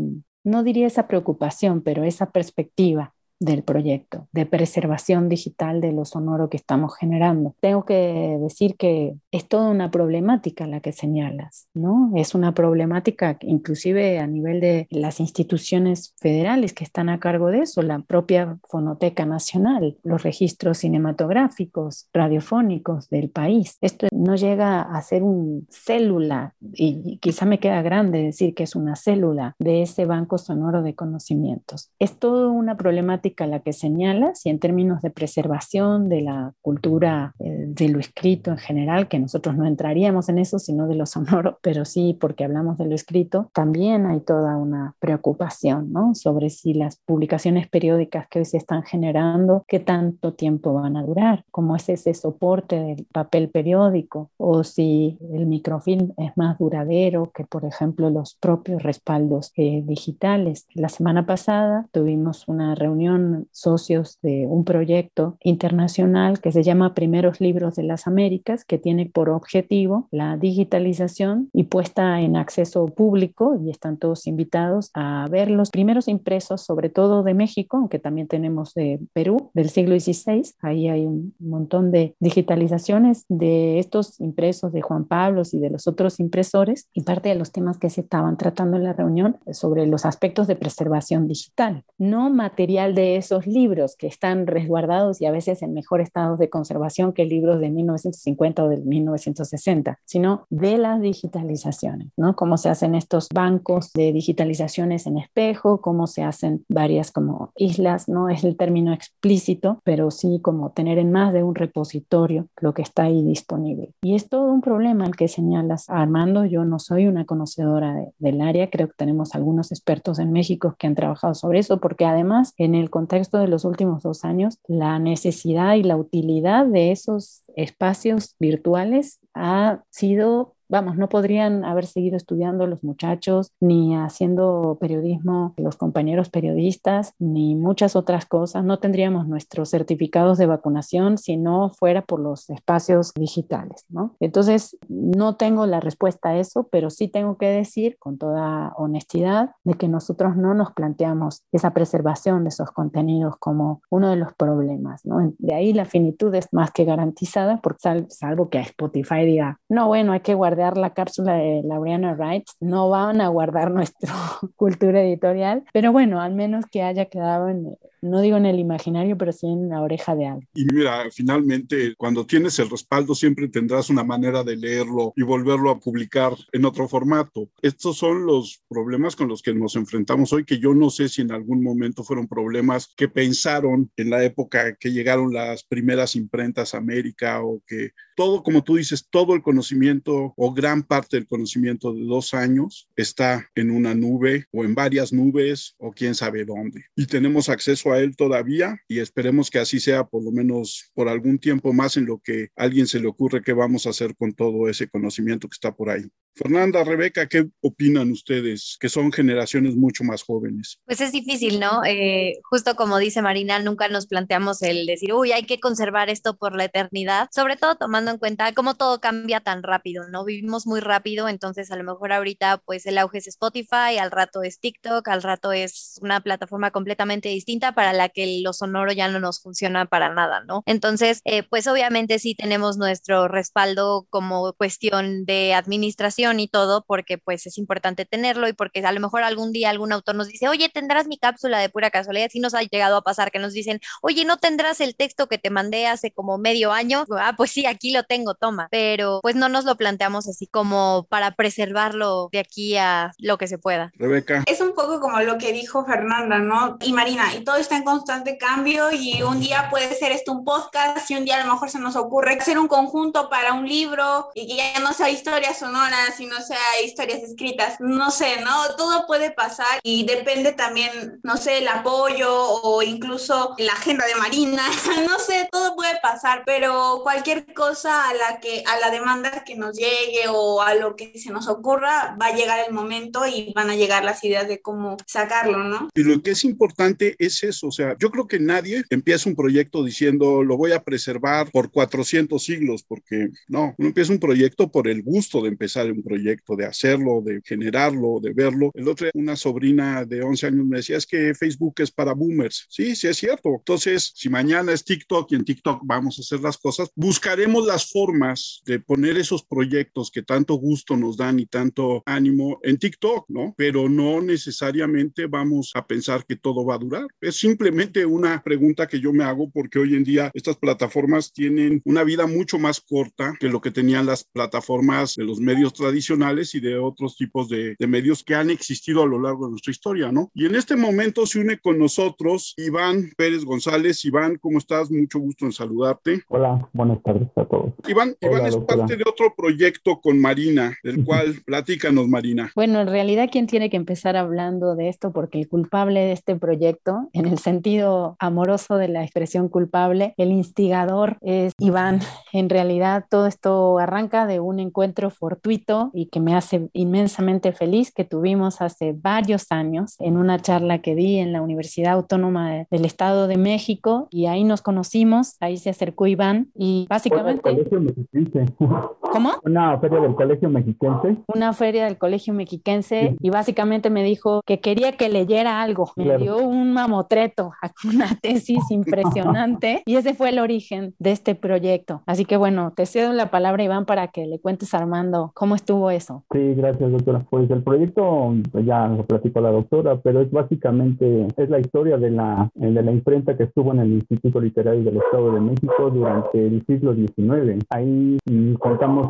no diría esa preocupación, pero esa perspectiva del proyecto de preservación digital de lo sonoro que estamos generando. Tengo que decir que es toda una problemática la que señalas, ¿no? Es una problemática inclusive a nivel de las instituciones federales que están a cargo de eso, la propia Fonoteca Nacional, los registros cinematográficos, radiofónicos del país. Esto no llega a ser una célula, y quizá me queda grande decir que es una célula de ese banco sonoro de conocimientos. Es toda una problemática la que señalas y en términos de preservación de la cultura eh, de lo escrito en general, que nosotros no entraríamos en eso, sino de lo sonoro, [laughs] pero sí porque hablamos de lo escrito, también hay toda una preocupación ¿no? sobre si las publicaciones periódicas que hoy se están generando, qué tanto tiempo van a durar, cómo es ese soporte del papel periódico o si el microfilm es más duradero que, por ejemplo, los propios respaldos eh, digitales. La semana pasada tuvimos una reunión socios de un proyecto internacional que se llama Primeros Libros de las Américas, que tiene por objetivo la digitalización y puesta en acceso público, y están todos invitados a ver los primeros impresos, sobre todo de México, aunque también tenemos de Perú, del siglo XVI. Ahí hay un montón de digitalizaciones de estos impresos de Juan Pablo y de los otros impresores, y parte de los temas que se estaban tratando en la reunión sobre los aspectos de preservación digital, no material de esos libros que están resguardados y a veces en mejor estado de conservación que libros de 1950 o de 1960, sino de las digitalizaciones, ¿no? Cómo se hacen estos bancos de digitalizaciones en espejo, cómo se hacen varias como islas, no es el término explícito, pero sí como tener en más de un repositorio lo que está ahí disponible. Y es todo un problema el que señalas, Armando. Yo no soy una conocedora del área, creo que tenemos algunos expertos en México que han trabajado sobre eso, porque además en el contexto de los últimos dos años, la necesidad y la utilidad de esos espacios virtuales ha sido vamos, no podrían haber seguido estudiando los muchachos, ni haciendo periodismo los compañeros periodistas, ni muchas otras cosas. No tendríamos nuestros certificados de vacunación si no fuera por los espacios digitales, ¿no? Entonces, no tengo la respuesta a eso, pero sí tengo que decir con toda honestidad de que nosotros no nos planteamos esa preservación de esos contenidos como uno de los problemas, ¿no? De ahí la finitud es más que garantizada, porque salvo que Spotify diga, no, bueno, hay que guardar la cápsula de Laureana Wright, no van a guardar [laughs] nuestra cultura editorial, pero bueno, al menos que haya quedado en, no digo en el imaginario, pero sí en la oreja de alguien. Y mira, finalmente, cuando tienes el respaldo, siempre tendrás una manera de leerlo y volverlo a publicar en otro formato. Estos son los problemas con los que nos enfrentamos hoy, que yo no sé si en algún momento fueron problemas que pensaron en la época que llegaron las primeras imprentas a América o que todo, como tú dices, todo el conocimiento o gran parte del conocimiento de dos años está en una nube o en varias nubes o quién sabe dónde. Y tenemos acceso a él todavía y esperemos que así sea por lo menos por algún tiempo más en lo que a alguien se le ocurre qué vamos a hacer con todo ese conocimiento que está por ahí. Fernanda, Rebeca, ¿qué opinan ustedes que son generaciones mucho más jóvenes? Pues es difícil, ¿no? Eh, justo como dice Marina, nunca nos planteamos el decir, uy, hay que conservar esto por la eternidad, sobre todo tomando en cuenta cómo todo cambia tan rápido, ¿no? Vivimos muy rápido, entonces a lo mejor ahorita pues el auge es Spotify, al rato es TikTok, al rato es una plataforma completamente distinta para la que lo sonoro ya no nos funciona para nada, ¿no? Entonces, eh, pues obviamente sí tenemos nuestro respaldo como cuestión de administración y todo, porque pues es importante tenerlo y porque a lo mejor algún día algún autor nos dice, oye, tendrás mi cápsula de pura casualidad. Si nos ha llegado a pasar que nos dicen, oye, no tendrás el texto que te mandé hace como medio año. Ah, pues sí, aquí lo tengo, toma. Pero pues no nos lo planteamos así como para preservarlo de aquí a lo que se pueda. Rebeca. Es un poco como lo que dijo Fernanda, ¿no? Y Marina, y todo en constante cambio y un día puede ser esto un podcast y un día a lo mejor se nos ocurre hacer un conjunto para un libro y que ya no sea historias sonoras si no sea historias escritas, no sé, ¿no? Todo puede pasar y depende también, no sé, el apoyo o incluso la agenda de Marina, [laughs] no sé, todo puede pasar, pero cualquier cosa a la que, a la demanda que nos llegue o a lo que se nos ocurra, va a llegar el momento y van a llegar las ideas de cómo sacarlo, ¿no? Y lo que es importante es eso, o sea, yo creo que nadie empieza un proyecto diciendo lo voy a preservar por 400 siglos, porque no, uno empieza un proyecto por el gusto de empezar un proyecto, de hacerlo, de generarlo, de verlo. El otro, una sobrina de 11 años me decía, es que Facebook es para boomers. Sí, sí es cierto. Entonces, si mañana es TikTok y en TikTok vamos a hacer las cosas, buscaremos las formas de poner esos proyectos que tanto gusto nos dan y tanto ánimo en TikTok, ¿no? Pero no necesariamente vamos a pensar que todo va a durar. Es simplemente una pregunta que yo me hago porque hoy en día estas plataformas tienen una vida mucho más corta que lo que tenían las plataformas de los medios tradicionales y de otros tipos de, de, medios que han existido a lo largo de nuestra historia, ¿no? Y en este momento se une con nosotros Iván Pérez González. Iván, ¿cómo estás? Mucho gusto en saludarte. Hola, buenas tardes a todos. Iván, Iván es parte de otro proyecto con Marina, del cual platícanos, Marina. Bueno, en realidad, ¿quién tiene que empezar hablando de esto? Porque el culpable de este proyecto, en el sentido amoroso de la expresión culpable, el instigador es Iván. En realidad, todo esto arranca de un encuentro fortuito y que me hace inmensamente feliz que tuvimos hace varios años en una charla que di en la Universidad Autónoma del Estado de México y ahí nos conocimos, ahí se acercó Iván y básicamente... [laughs] ¿Cómo? Una feria del Colegio Mexiquense. Una feria del Colegio Mexiquense y básicamente me dijo que quería que leyera algo. Me dio un mamotreto, [laughs] una tesis impresionante y ese fue el origen de este proyecto. Así que bueno, te cedo la palabra Iván para que le cuentes a Armando cómo estuvo eso? Sí, gracias, doctora. Pues el proyecto, pues ya lo platicó la doctora, pero es básicamente, es la historia de la, de la imprenta que estuvo en el Instituto Literario del Estado de México durante el siglo XIX. Ahí contamos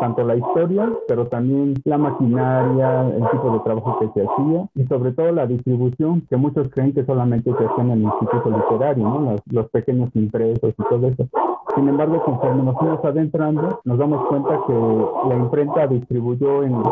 tanto la historia, pero también la maquinaria, el tipo de trabajo que se hacía y sobre todo la distribución, que muchos creen que solamente se hacía en el Instituto Literario, ¿no? los, los pequeños impresos y todo eso. Sin embargo, conforme nos fuimos adentrando, nos damos cuenta que la imprenta distribuyó en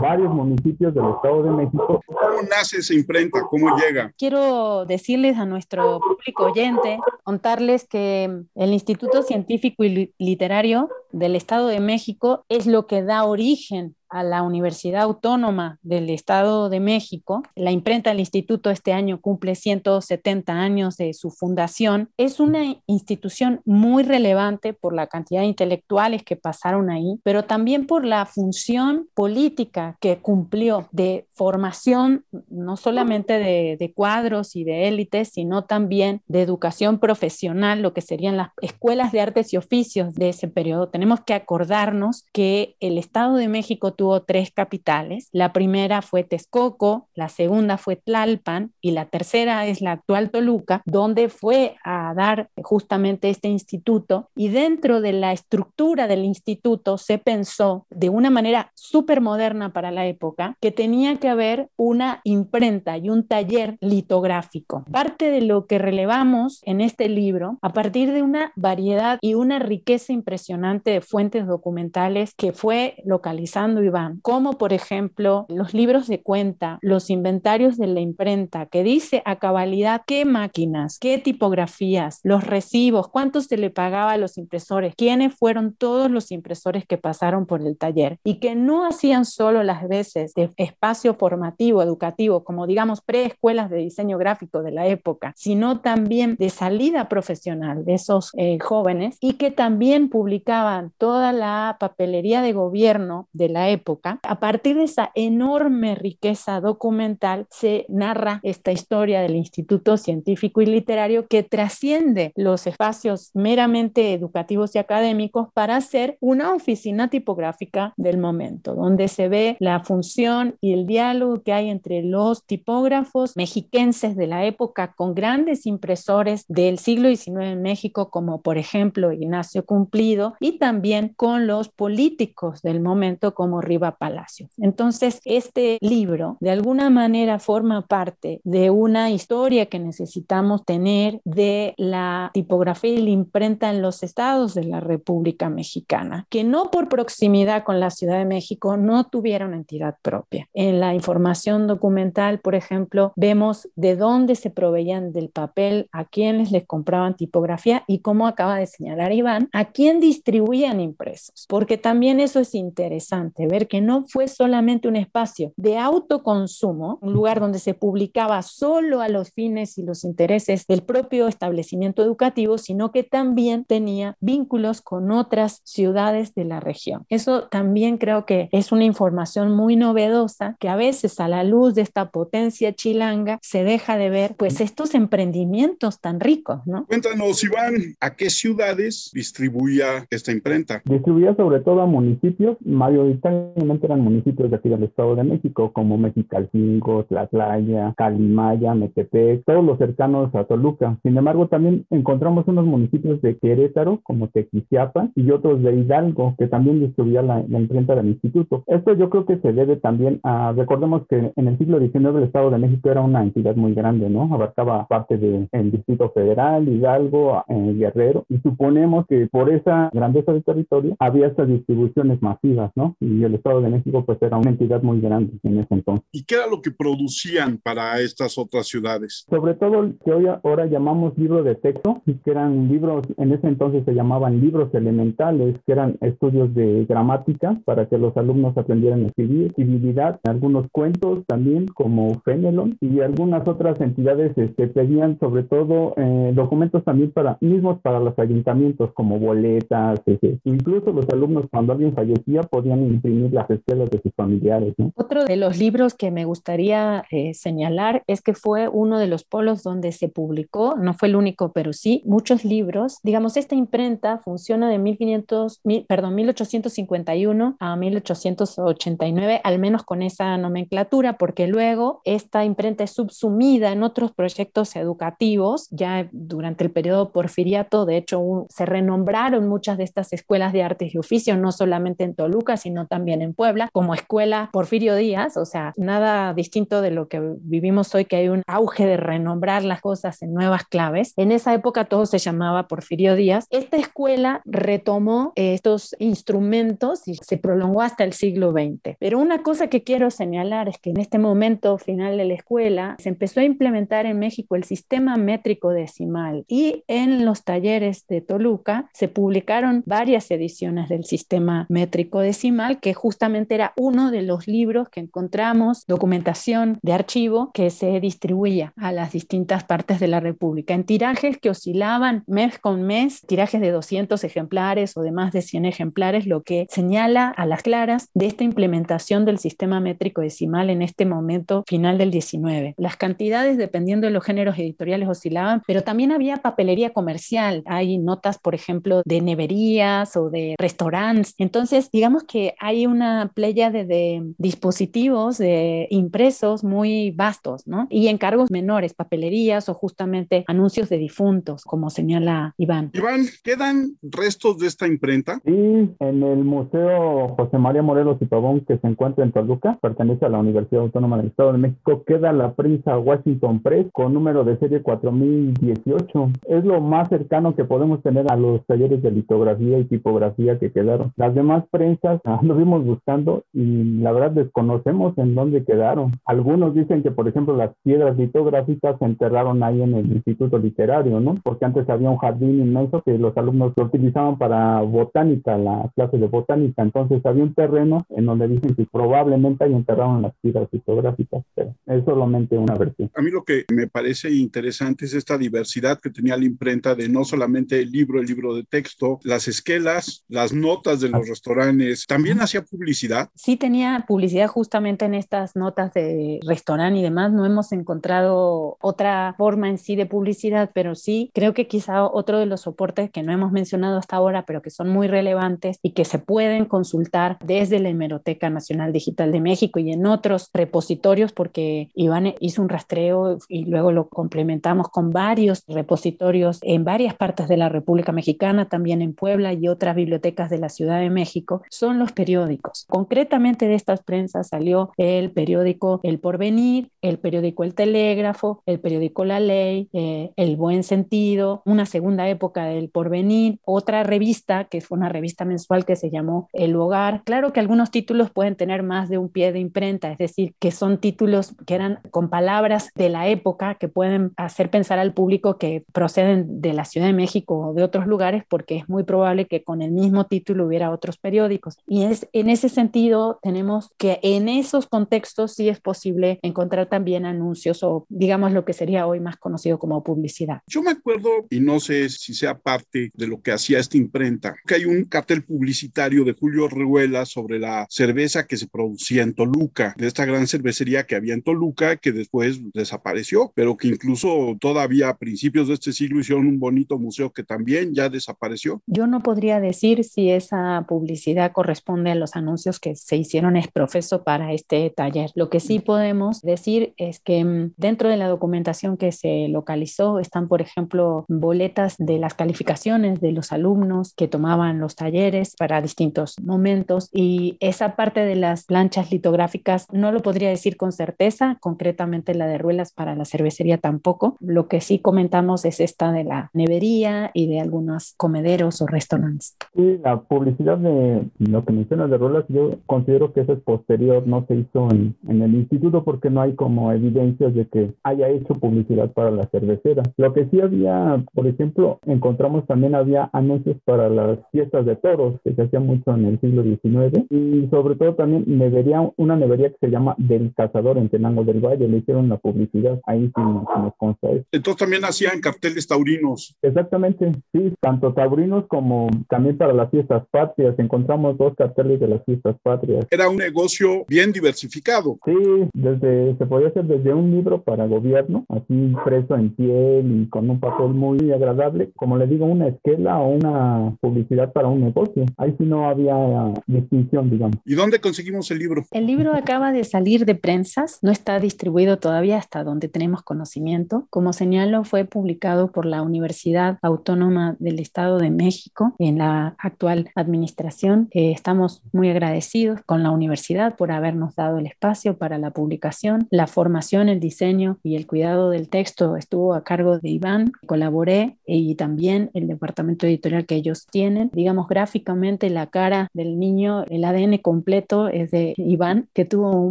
varios municipios del Estado de México. ¿Cómo nace esa imprenta? ¿Cómo llega? Quiero decirles a nuestro público oyente contarles que el Instituto Científico y Literario del Estado de México es lo que da origen a la Universidad Autónoma del Estado de México. La imprenta del instituto este año cumple 170 años de su fundación. Es una institución muy relevante por la cantidad de intelectuales que pasaron ahí, pero también por la función política que cumplió de formación no solamente de, de cuadros y de élites, sino también de educación profesional, lo que serían las escuelas de artes y oficios de ese periodo. Tenemos que acordarnos que el Estado de México tuvo tres capitales. La primera fue Texcoco, la segunda fue Tlalpan y la tercera es la actual Toluca, donde fue a dar justamente este instituto. Y dentro de la estructura del instituto se pensó de una manera súper moderna para la época que tenía que haber una imprenta y un taller litográfico. Parte de lo que relevamos en este libro, a partir de una variedad y una riqueza impresionante de fuentes documentales que fue localizando y como por ejemplo los libros de cuenta, los inventarios de la imprenta, que dice a cabalidad qué máquinas, qué tipografías, los recibos, cuánto se le pagaba a los impresores, quiénes fueron todos los impresores que pasaron por el taller y que no hacían solo las veces de espacio formativo, educativo, como digamos preescuelas de diseño gráfico de la época, sino también de salida profesional de esos eh, jóvenes y que también publicaban toda la papelería de gobierno de la época a partir de esa enorme riqueza documental se narra esta historia del Instituto Científico y Literario que trasciende los espacios meramente educativos y académicos para ser una oficina tipográfica del momento, donde se ve la función y el diálogo que hay entre los tipógrafos mexiquenses de la época con grandes impresores del siglo XIX en México, como por ejemplo Ignacio Cumplido, y también con los políticos del momento como Riva Palacio. Entonces, este libro de alguna manera forma parte de una historia que necesitamos tener de la tipografía y la imprenta en los estados de la República Mexicana, que no por proximidad con la Ciudad de México no tuvieron entidad propia. En la información documental, por ejemplo, vemos de dónde se proveían del papel, a quiénes les compraban tipografía y cómo acaba de señalar Iván, a quién distribuían impresos, porque también eso es interesante, ver que no fue solamente un espacio de autoconsumo, un lugar donde se publicaba solo a los fines y los intereses del propio establecimiento educativo, sino que también tenía vínculos con otras ciudades de la región. Eso también creo que es una información muy novedosa que a veces a la luz de esta potencia chilanga se deja de ver pues estos emprendimientos tan ricos, ¿no? Cuéntanos, Iván, ¿a qué ciudades distribuía esta imprenta? Distribuía sobre todo a municipios, mayoritariamente eran municipios de aquí del Estado de México, como Mexicalcingo, Tlatlaya, Calimaya, Metepec, todos los cercanos a Toluca. Sin embargo, también encontramos unos municipios de Querétaro, como Tequiciapan, y otros de Hidalgo, que también distribuía la, imprenta del instituto. Esto yo creo que se debe también a, recordemos que en el siglo XIX el Estado de México era una entidad muy grande, ¿no? Abarcaba parte del Distrito Federal, Hidalgo, eh, Guerrero, y suponemos que por esa grandeza de territorio había estas distribuciones masivas, ¿no? Y el Estado de México pues era una entidad muy grande en ese entonces. ¿Y qué era lo que producían para estas otras ciudades? Sobre todo que hoy ahora llamamos libro de texto, que eran libros, en ese entonces se llamaban libros elementales, que eran estudios de gramática para que los alumnos aprendieran a escribir, civilidad, algunos cuentos también como Fenelon y algunas otras entidades este, pedían sobre todo eh, documentos también para mismos para los ayuntamientos como boletas, este, incluso los alumnos cuando alguien fallecía podían imprimir las de sus familiares. Otro de los libros que me gustaría eh, señalar es que fue uno de los polos donde se publicó, no fue el único, pero sí, muchos libros. Digamos, esta imprenta funciona de 1500, perdón, 1851 a 1889, al menos con esa nomenclatura, porque luego esta imprenta es subsumida en otros proyectos educativos, ya durante el periodo porfiriato, de hecho, se renombraron muchas de estas escuelas de artes y oficios, no solamente en Toluca, sino también también en Puebla, como escuela Porfirio Díaz, o sea, nada distinto de lo que vivimos hoy, que hay un auge de renombrar las cosas en nuevas claves. En esa época todo se llamaba Porfirio Díaz. Esta escuela retomó estos instrumentos y se prolongó hasta el siglo XX. Pero una cosa que quiero señalar es que en este momento final de la escuela se empezó a implementar en México el sistema métrico decimal y en los talleres de Toluca se publicaron varias ediciones del sistema métrico decimal que justamente era uno de los libros que encontramos, documentación de archivo que se distribuía a las distintas partes de la República en tirajes que oscilaban mes con mes, tirajes de 200 ejemplares o de más de 100 ejemplares, lo que señala a las claras de esta implementación del sistema métrico decimal en este momento final del 19. Las cantidades, dependiendo de los géneros editoriales, oscilaban, pero también había papelería comercial. Hay notas, por ejemplo, de neverías o de restaurantes. Entonces, digamos que hay una playa de, de dispositivos de impresos muy vastos, ¿no? Y encargos menores, papelerías o justamente anuncios de difuntos, como señala Iván. Iván, ¿quedan restos de esta imprenta? Sí, en el Museo José María Morelos y Pavón, que se encuentra en Toluca, pertenece a la Universidad Autónoma del Estado de México, queda la prensa Washington Press con número de serie 4018. Es lo más cercano que podemos tener a los talleres de litografía y tipografía que quedaron. Las demás prensas [laughs] ah, nos vimos buscando y la verdad desconocemos en dónde quedaron. Algunos dicen que, por ejemplo, las piedras litográficas se enterraron ahí en el Instituto Literario, ¿no? Porque antes había un jardín inmenso que los alumnos lo utilizaban para botánica, la clase de botánica. Entonces había un terreno en donde dicen que probablemente ahí enterraron las piedras litográficas, pero es solamente una versión. A mí lo que me parece interesante es esta diversidad que tenía la imprenta de no solamente el libro, el libro de texto, las esquelas, las notas de los restaurantes. ¿También hacía publicidad? Sí tenía publicidad justamente en estas notas de restaurante y demás. No hemos encontrado otra forma en sí de publicidad, pero sí creo que quizá otro de los soportes que no hemos mencionado hasta ahora, pero que son muy relevantes y que se pueden consultar desde la Hemeroteca Nacional Digital de México y en otros repositorios, porque Iván hizo un rastreo y luego lo complementamos con varios repositorios en varias partes de la República Mexicana, también en Puebla y otras bibliotecas de la Ciudad de México, son los periódicos. Concretamente de estas prensas salió el periódico El Porvenir, el periódico El Telégrafo, el periódico La Ley, eh, El Buen Sentido, una segunda época del Porvenir, otra revista que fue una revista mensual que se llamó El Hogar. Claro que algunos títulos pueden tener más de un pie de imprenta, es decir, que son títulos que eran con palabras de la época que pueden hacer pensar al público que proceden de la Ciudad de México o de otros lugares, porque es muy probable que con el mismo título hubiera otros periódicos. Y es en ese sentido tenemos que en esos contextos sí es posible encontrar también anuncios o digamos lo que sería hoy más conocido como publicidad. Yo me acuerdo, y no sé si sea parte de lo que hacía esta imprenta, que hay un cartel publicitario de Julio Ruela sobre la cerveza que se producía en Toluca, de esta gran cervecería que había en Toluca, que después desapareció, pero que incluso todavía a principios de este siglo hicieron un bonito museo que también ya desapareció. Yo no podría decir si esa publicidad corresponde a los anuncios que se hicieron es profeso para este taller. Lo que sí podemos decir es que mm, dentro de la documentación que se localizó están, por ejemplo, boletas de las calificaciones de los alumnos que tomaban los talleres para distintos momentos y esa parte de las planchas litográficas no lo podría decir con certeza, concretamente la de Ruelas para la cervecería tampoco. Lo que sí comentamos es esta de la nevería y de algunos comederos o restaurantes. Sí, la publicidad de lo que mencionas de Ruelas, yo considero que eso es posterior, no se hizo en, en el instituto porque no hay como evidencias de que haya hecho publicidad para la cervecera. Lo que sí había, por ejemplo, encontramos también había anuncios para las fiestas de toros que se hacían mucho en el siglo XIX y sobre todo también nevería, una nevería que se llama Del Cazador en Tenango del Valle, le hicieron la publicidad, ahí sí, nos consta eso. Entonces también hacían carteles taurinos. Exactamente, sí, tanto taurinos como también para las fiestas patrias, encontramos dos carteles de las fiestas patrias. Era un negocio bien diversificado. Sí, desde, se podía hacer desde un libro para gobierno, así impreso en piel y con un papel muy agradable, como le digo, una esquela o una publicidad para un negocio. Ahí sí no había distinción, digamos. ¿Y dónde conseguimos el libro? El libro acaba de salir de prensas, no está distribuido todavía hasta donde tenemos conocimiento. Como señalo, fue publicado por la Universidad Autónoma del Estado de México en la actual administración. Eh, estamos muy muy agradecidos con la universidad por habernos dado el espacio para la publicación. La formación, el diseño y el cuidado del texto estuvo a cargo de Iván. Colaboré y también el departamento editorial que ellos tienen. Digamos, gráficamente la cara del niño, el ADN completo es de Iván, que tuvo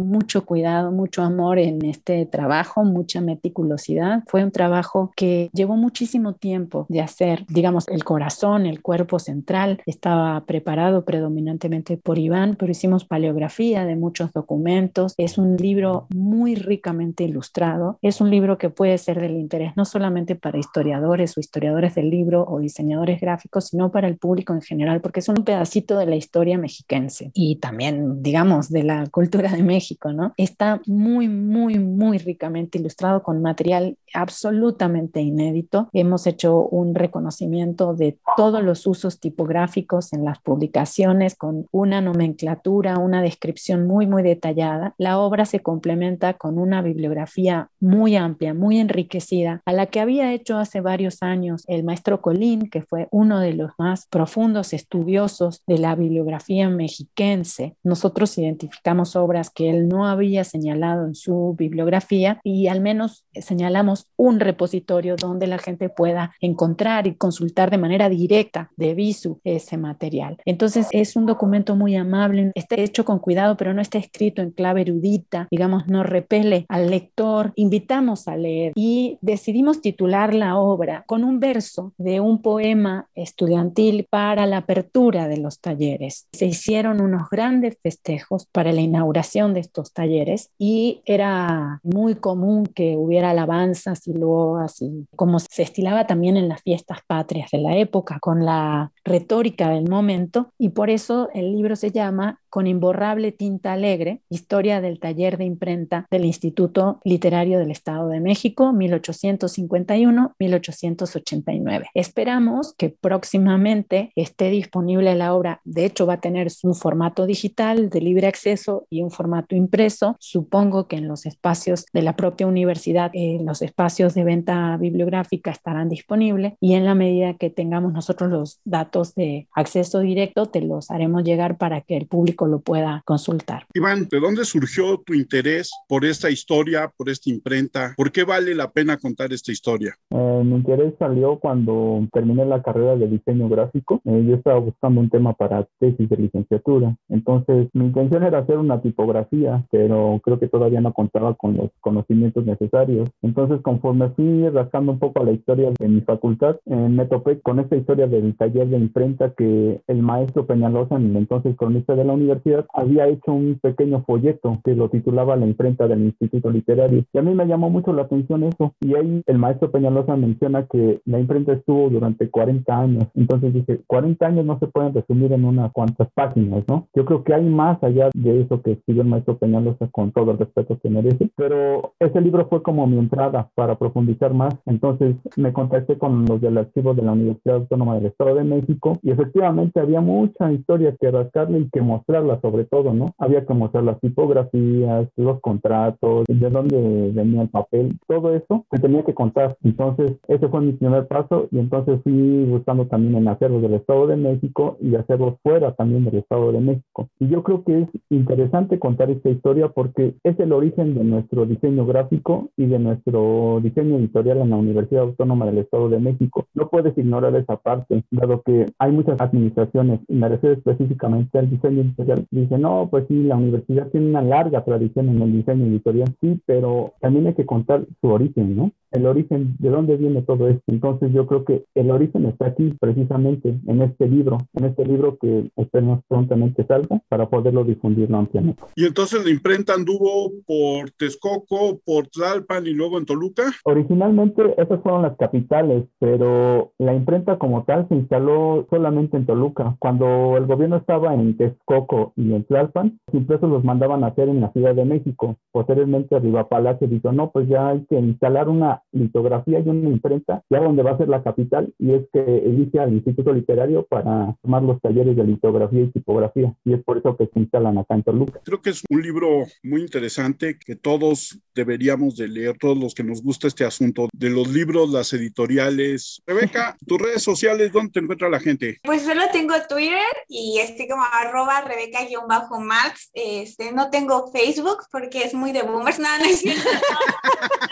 mucho cuidado, mucho amor en este trabajo, mucha meticulosidad. Fue un trabajo que llevó muchísimo tiempo de hacer, digamos, el corazón, el cuerpo central estaba preparado predominantemente por Iván, pero hicimos paleografía de muchos documentos. Es un libro muy ricamente ilustrado. Es un libro que puede ser del interés no solamente para historiadores o historiadores del libro o diseñadores gráficos, sino para el público en general, porque es un pedacito de la historia mexiquense y también, digamos, de la cultura de México, ¿no? Está muy, muy, muy ricamente ilustrado con material absolutamente inédito. Hemos hecho un reconocimiento de todos los usos tipográficos en las publicaciones con una nomenclatura, una descripción muy, muy detallada. La obra se complementa con una bibliografía muy amplia, muy enriquecida, a la que había hecho hace varios años el maestro Colín, que fue uno de los más profundos estudiosos de la bibliografía mexiquense. Nosotros identificamos obras que él no había señalado en su bibliografía y al menos señalamos un repositorio donde la gente pueda encontrar y consultar de manera directa de visu ese material. Entonces es un documento muy amable, está hecho con cuidado, pero no está escrito en clave erudita, digamos, no repele al lector, invitamos a leer y decidimos titular la obra con un verso de un poema estudiantil para la apertura de los talleres. Se hicieron unos grandes festejos para la inauguración de estos talleres y era muy común que hubiera alabanzas y luego así, como se estilaba también en las fiestas patrias de la época, con la retórica del momento, y por eso el libro se llama Con imborrable tinta alegre, historia del taller de imprenta del Instituto Literario del Estado de México, 1851-1889. Esperamos que próximamente esté disponible la obra, de hecho va a tener su formato digital de libre acceso y un formato impreso, supongo que en los espacios de la propia universidad, en eh, los espacios de venta bibliográfica estarán disponibles y en la medida que tengamos nosotros los datos de acceso directo, te los haremos llegar para que el público lo pueda consultar. Iván, ¿de dónde surgió tu interés por esta historia, por esta imprenta? ¿Por qué vale la pena contar esta historia? Eh, mi interés salió cuando terminé la carrera de diseño gráfico. Eh, yo estaba buscando un tema para tesis de licenciatura. Entonces, mi intención era hacer una tipografía, pero creo que todavía no contaba con los conocimientos necesarios. Entonces, conforme fui rascando un poco la historia de mi facultad, eh, me topé con esta historia del taller de imprenta que el maestro Peñalosa, el entonces cronista de la universidad, había hecho un pequeño folleto que lo titulaba La imprenta del Instituto Literario. Y a mí me llamó mucho la atención eso. Y ahí el maestro Peñalosa menciona que la imprenta estuvo durante 40 años. Entonces dije, 40 años no se pueden resumir en unas cuantas páginas, ¿no? Yo creo que hay más allá de eso que escribió el maestro Peñalosa con todo el respeto que merece. Pero ese libro fue como mi entrada para profundizar más. Entonces me contacté con los del archivo de la Universidad Autónoma del Estado de México y efectivamente había mucha historia que rascarle y que mostrarla sobre todo, ¿no? Había que mostrar las tipografías, los contratos, de dónde venía el papel, todo eso se tenía que contar. Entonces ese fue mi primer paso y entonces fui buscando también en hacerlos del Estado de México y hacerlos fuera también del Estado de México. Y yo creo que es interesante contar esta historia porque es el origen de nuestro diseño gráfico y de nuestro diseño editorial en la Universidad Autónoma del Estado de México. No puedes ignorar esa parte, dado que hay muchas administraciones, y me refiero específicamente al diseño editorial, dicen, no, pues sí, la universidad tiene una larga tradición en el diseño editorial, sí, pero también hay que contar su origen, ¿no? El origen, de dónde viene todo esto. Entonces yo creo que el origen está aquí, precisamente, en este libro, en este libro que esperemos prontamente salga para poderlo difundirlo ampliamente. Y entonces la imprenta anduvo por Texcoco, por Tlalpan y luego en Toluca. Originalmente esas fueron las capitales, pero la imprenta como tal se instaló solamente en Toluca. Cuando el gobierno estaba en Texcoco y en Tlalpan, los impresos los mandaban a hacer en la Ciudad de México. Posteriormente Arriba Palacio dijo, no, pues ya hay que instalar una una litografía y una imprenta, ya donde va a ser la capital, y es que elige al Instituto Literario para tomar los talleres de litografía y tipografía, y es por eso que se instalan acá en Toluca. Creo que es un libro muy interesante que todos deberíamos de leer, todos los que nos gusta este asunto de los libros, las editoriales. Rebeca, tus redes sociales, ¿dónde te encuentra la gente? Pues solo tengo Twitter y estoy como arroba Rebeca-Max. Este, no tengo Facebook porque es muy de boomers. No, no es cierto. [laughs]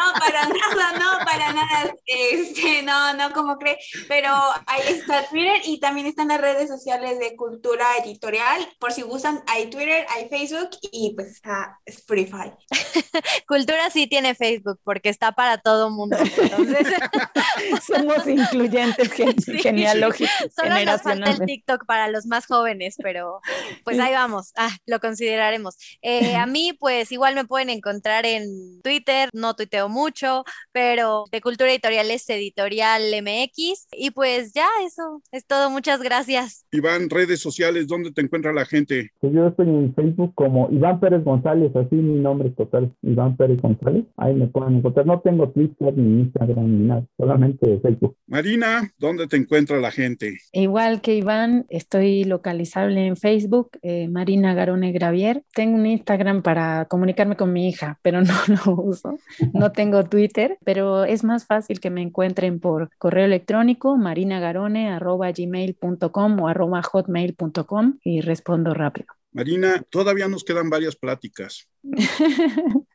No, para nada, no, para nada. Este, no, no, como cree. Pero ahí está Twitter y también están las redes sociales de cultura editorial. Por si gustan, hay Twitter, hay Facebook y pues está Spotify. [laughs] cultura sí tiene Facebook porque está para todo mundo. Entonces... [laughs] Somos incluyentes, genealógicos. Solo nos falta el TikTok para los más jóvenes, pero [laughs] pues ahí vamos, ah, lo consideraremos. Eh, a [laughs] mí, pues igual me pueden encontrar en Twitter, no tuiteo mucho, pero de Cultura Editorial es Editorial MX. Y pues ya, eso es todo. Muchas gracias. Iván, redes sociales, ¿dónde te encuentra la gente? Pues yo estoy en Facebook como Iván Pérez González, así mi nombre total, Iván Pérez González. Ahí me pueden encontrar. No tengo Twitter ni Instagram ni nada, solamente Facebook. Marina, ¿dónde te encuentra la gente? Igual que Iván, estoy localizable en Facebook, eh, Marina Garone Gravier. Tengo un Instagram para comunicarme con mi hija, pero no [laughs] lo uso. No tengo Twitter, pero es más fácil que me encuentren por correo electrónico marinagarone.gmail.com o arroba hotmail.com y respondo rápido. Marina, todavía nos quedan varias pláticas. [laughs]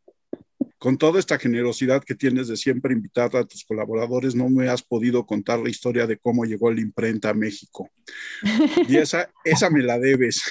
con toda esta generosidad que tienes de siempre invitar a tus colaboradores, no me has podido contar la historia de cómo llegó la imprenta a México. Y esa, [laughs] esa me la debes.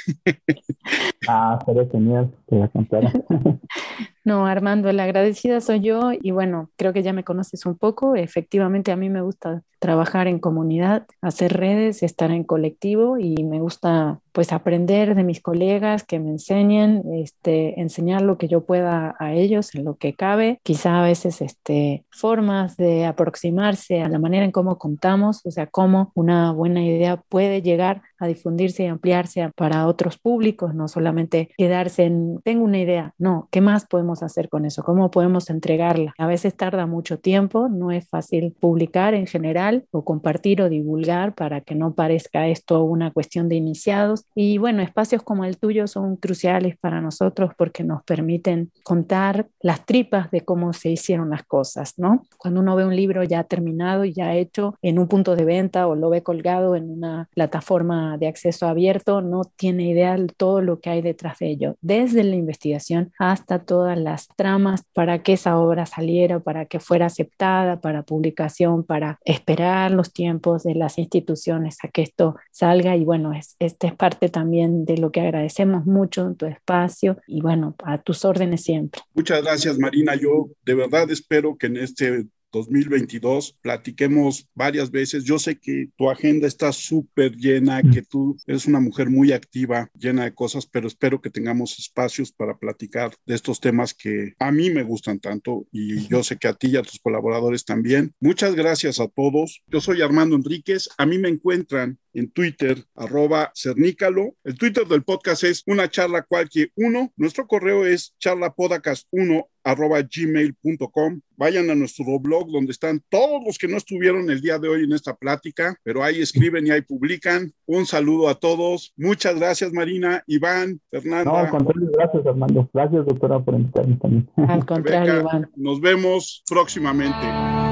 ah, pero genial que la contara. [laughs] No, Armando, la agradecida soy yo y bueno, creo que ya me conoces un poco. Efectivamente, a mí me gusta trabajar en comunidad, hacer redes, estar en colectivo y me gusta pues aprender de mis colegas que me enseñen, este, enseñar lo que yo pueda a ellos en lo que cabe. Quizá a veces este, formas de aproximarse a la manera en cómo contamos, o sea, cómo una buena idea puede llegar a difundirse y ampliarse para otros públicos, no solamente quedarse en, tengo una idea, no, ¿qué más podemos hacer con eso? ¿Cómo podemos entregarla? A veces tarda mucho tiempo, no es fácil publicar en general o compartir o divulgar para que no parezca esto una cuestión de iniciados. Y bueno, espacios como el tuyo son cruciales para nosotros porque nos permiten contar las tripas de cómo se hicieron las cosas, ¿no? Cuando uno ve un libro ya terminado y ya hecho en un punto de venta o lo ve colgado en una plataforma de acceso abierto, no tiene idea de todo lo que hay detrás de ello, desde la investigación hasta todas las tramas para que esa obra saliera, para que fuera aceptada, para publicación, para esperar los tiempos de las instituciones a que esto salga. Y bueno, es, este es parte también de lo que agradecemos mucho en tu espacio y bueno, a tus órdenes siempre. Muchas gracias, Marina. Yo de verdad espero que en este 2022. Platiquemos varias veces. Yo sé que tu agenda está súper llena, que tú eres una mujer muy activa, llena de cosas, pero espero que tengamos espacios para platicar de estos temas que a mí me gustan tanto y yo sé que a ti y a tus colaboradores también. Muchas gracias a todos. Yo soy Armando Enríquez. A mí me encuentran en Twitter, arroba cernícalo. El Twitter del podcast es una charla cualquier uno. Nuestro correo es charlapodcast1 arroba gmail.com. Vayan a nuestro blog donde están todos los que no estuvieron el día de hoy en esta plática, pero ahí escriben y ahí publican. Un saludo a todos. Muchas gracias, Marina, Iván, Fernanda. No, al contrario, gracias, Armando. Gracias, doctora, por invitarme también. Al contrario, Iván. Nos vemos próximamente.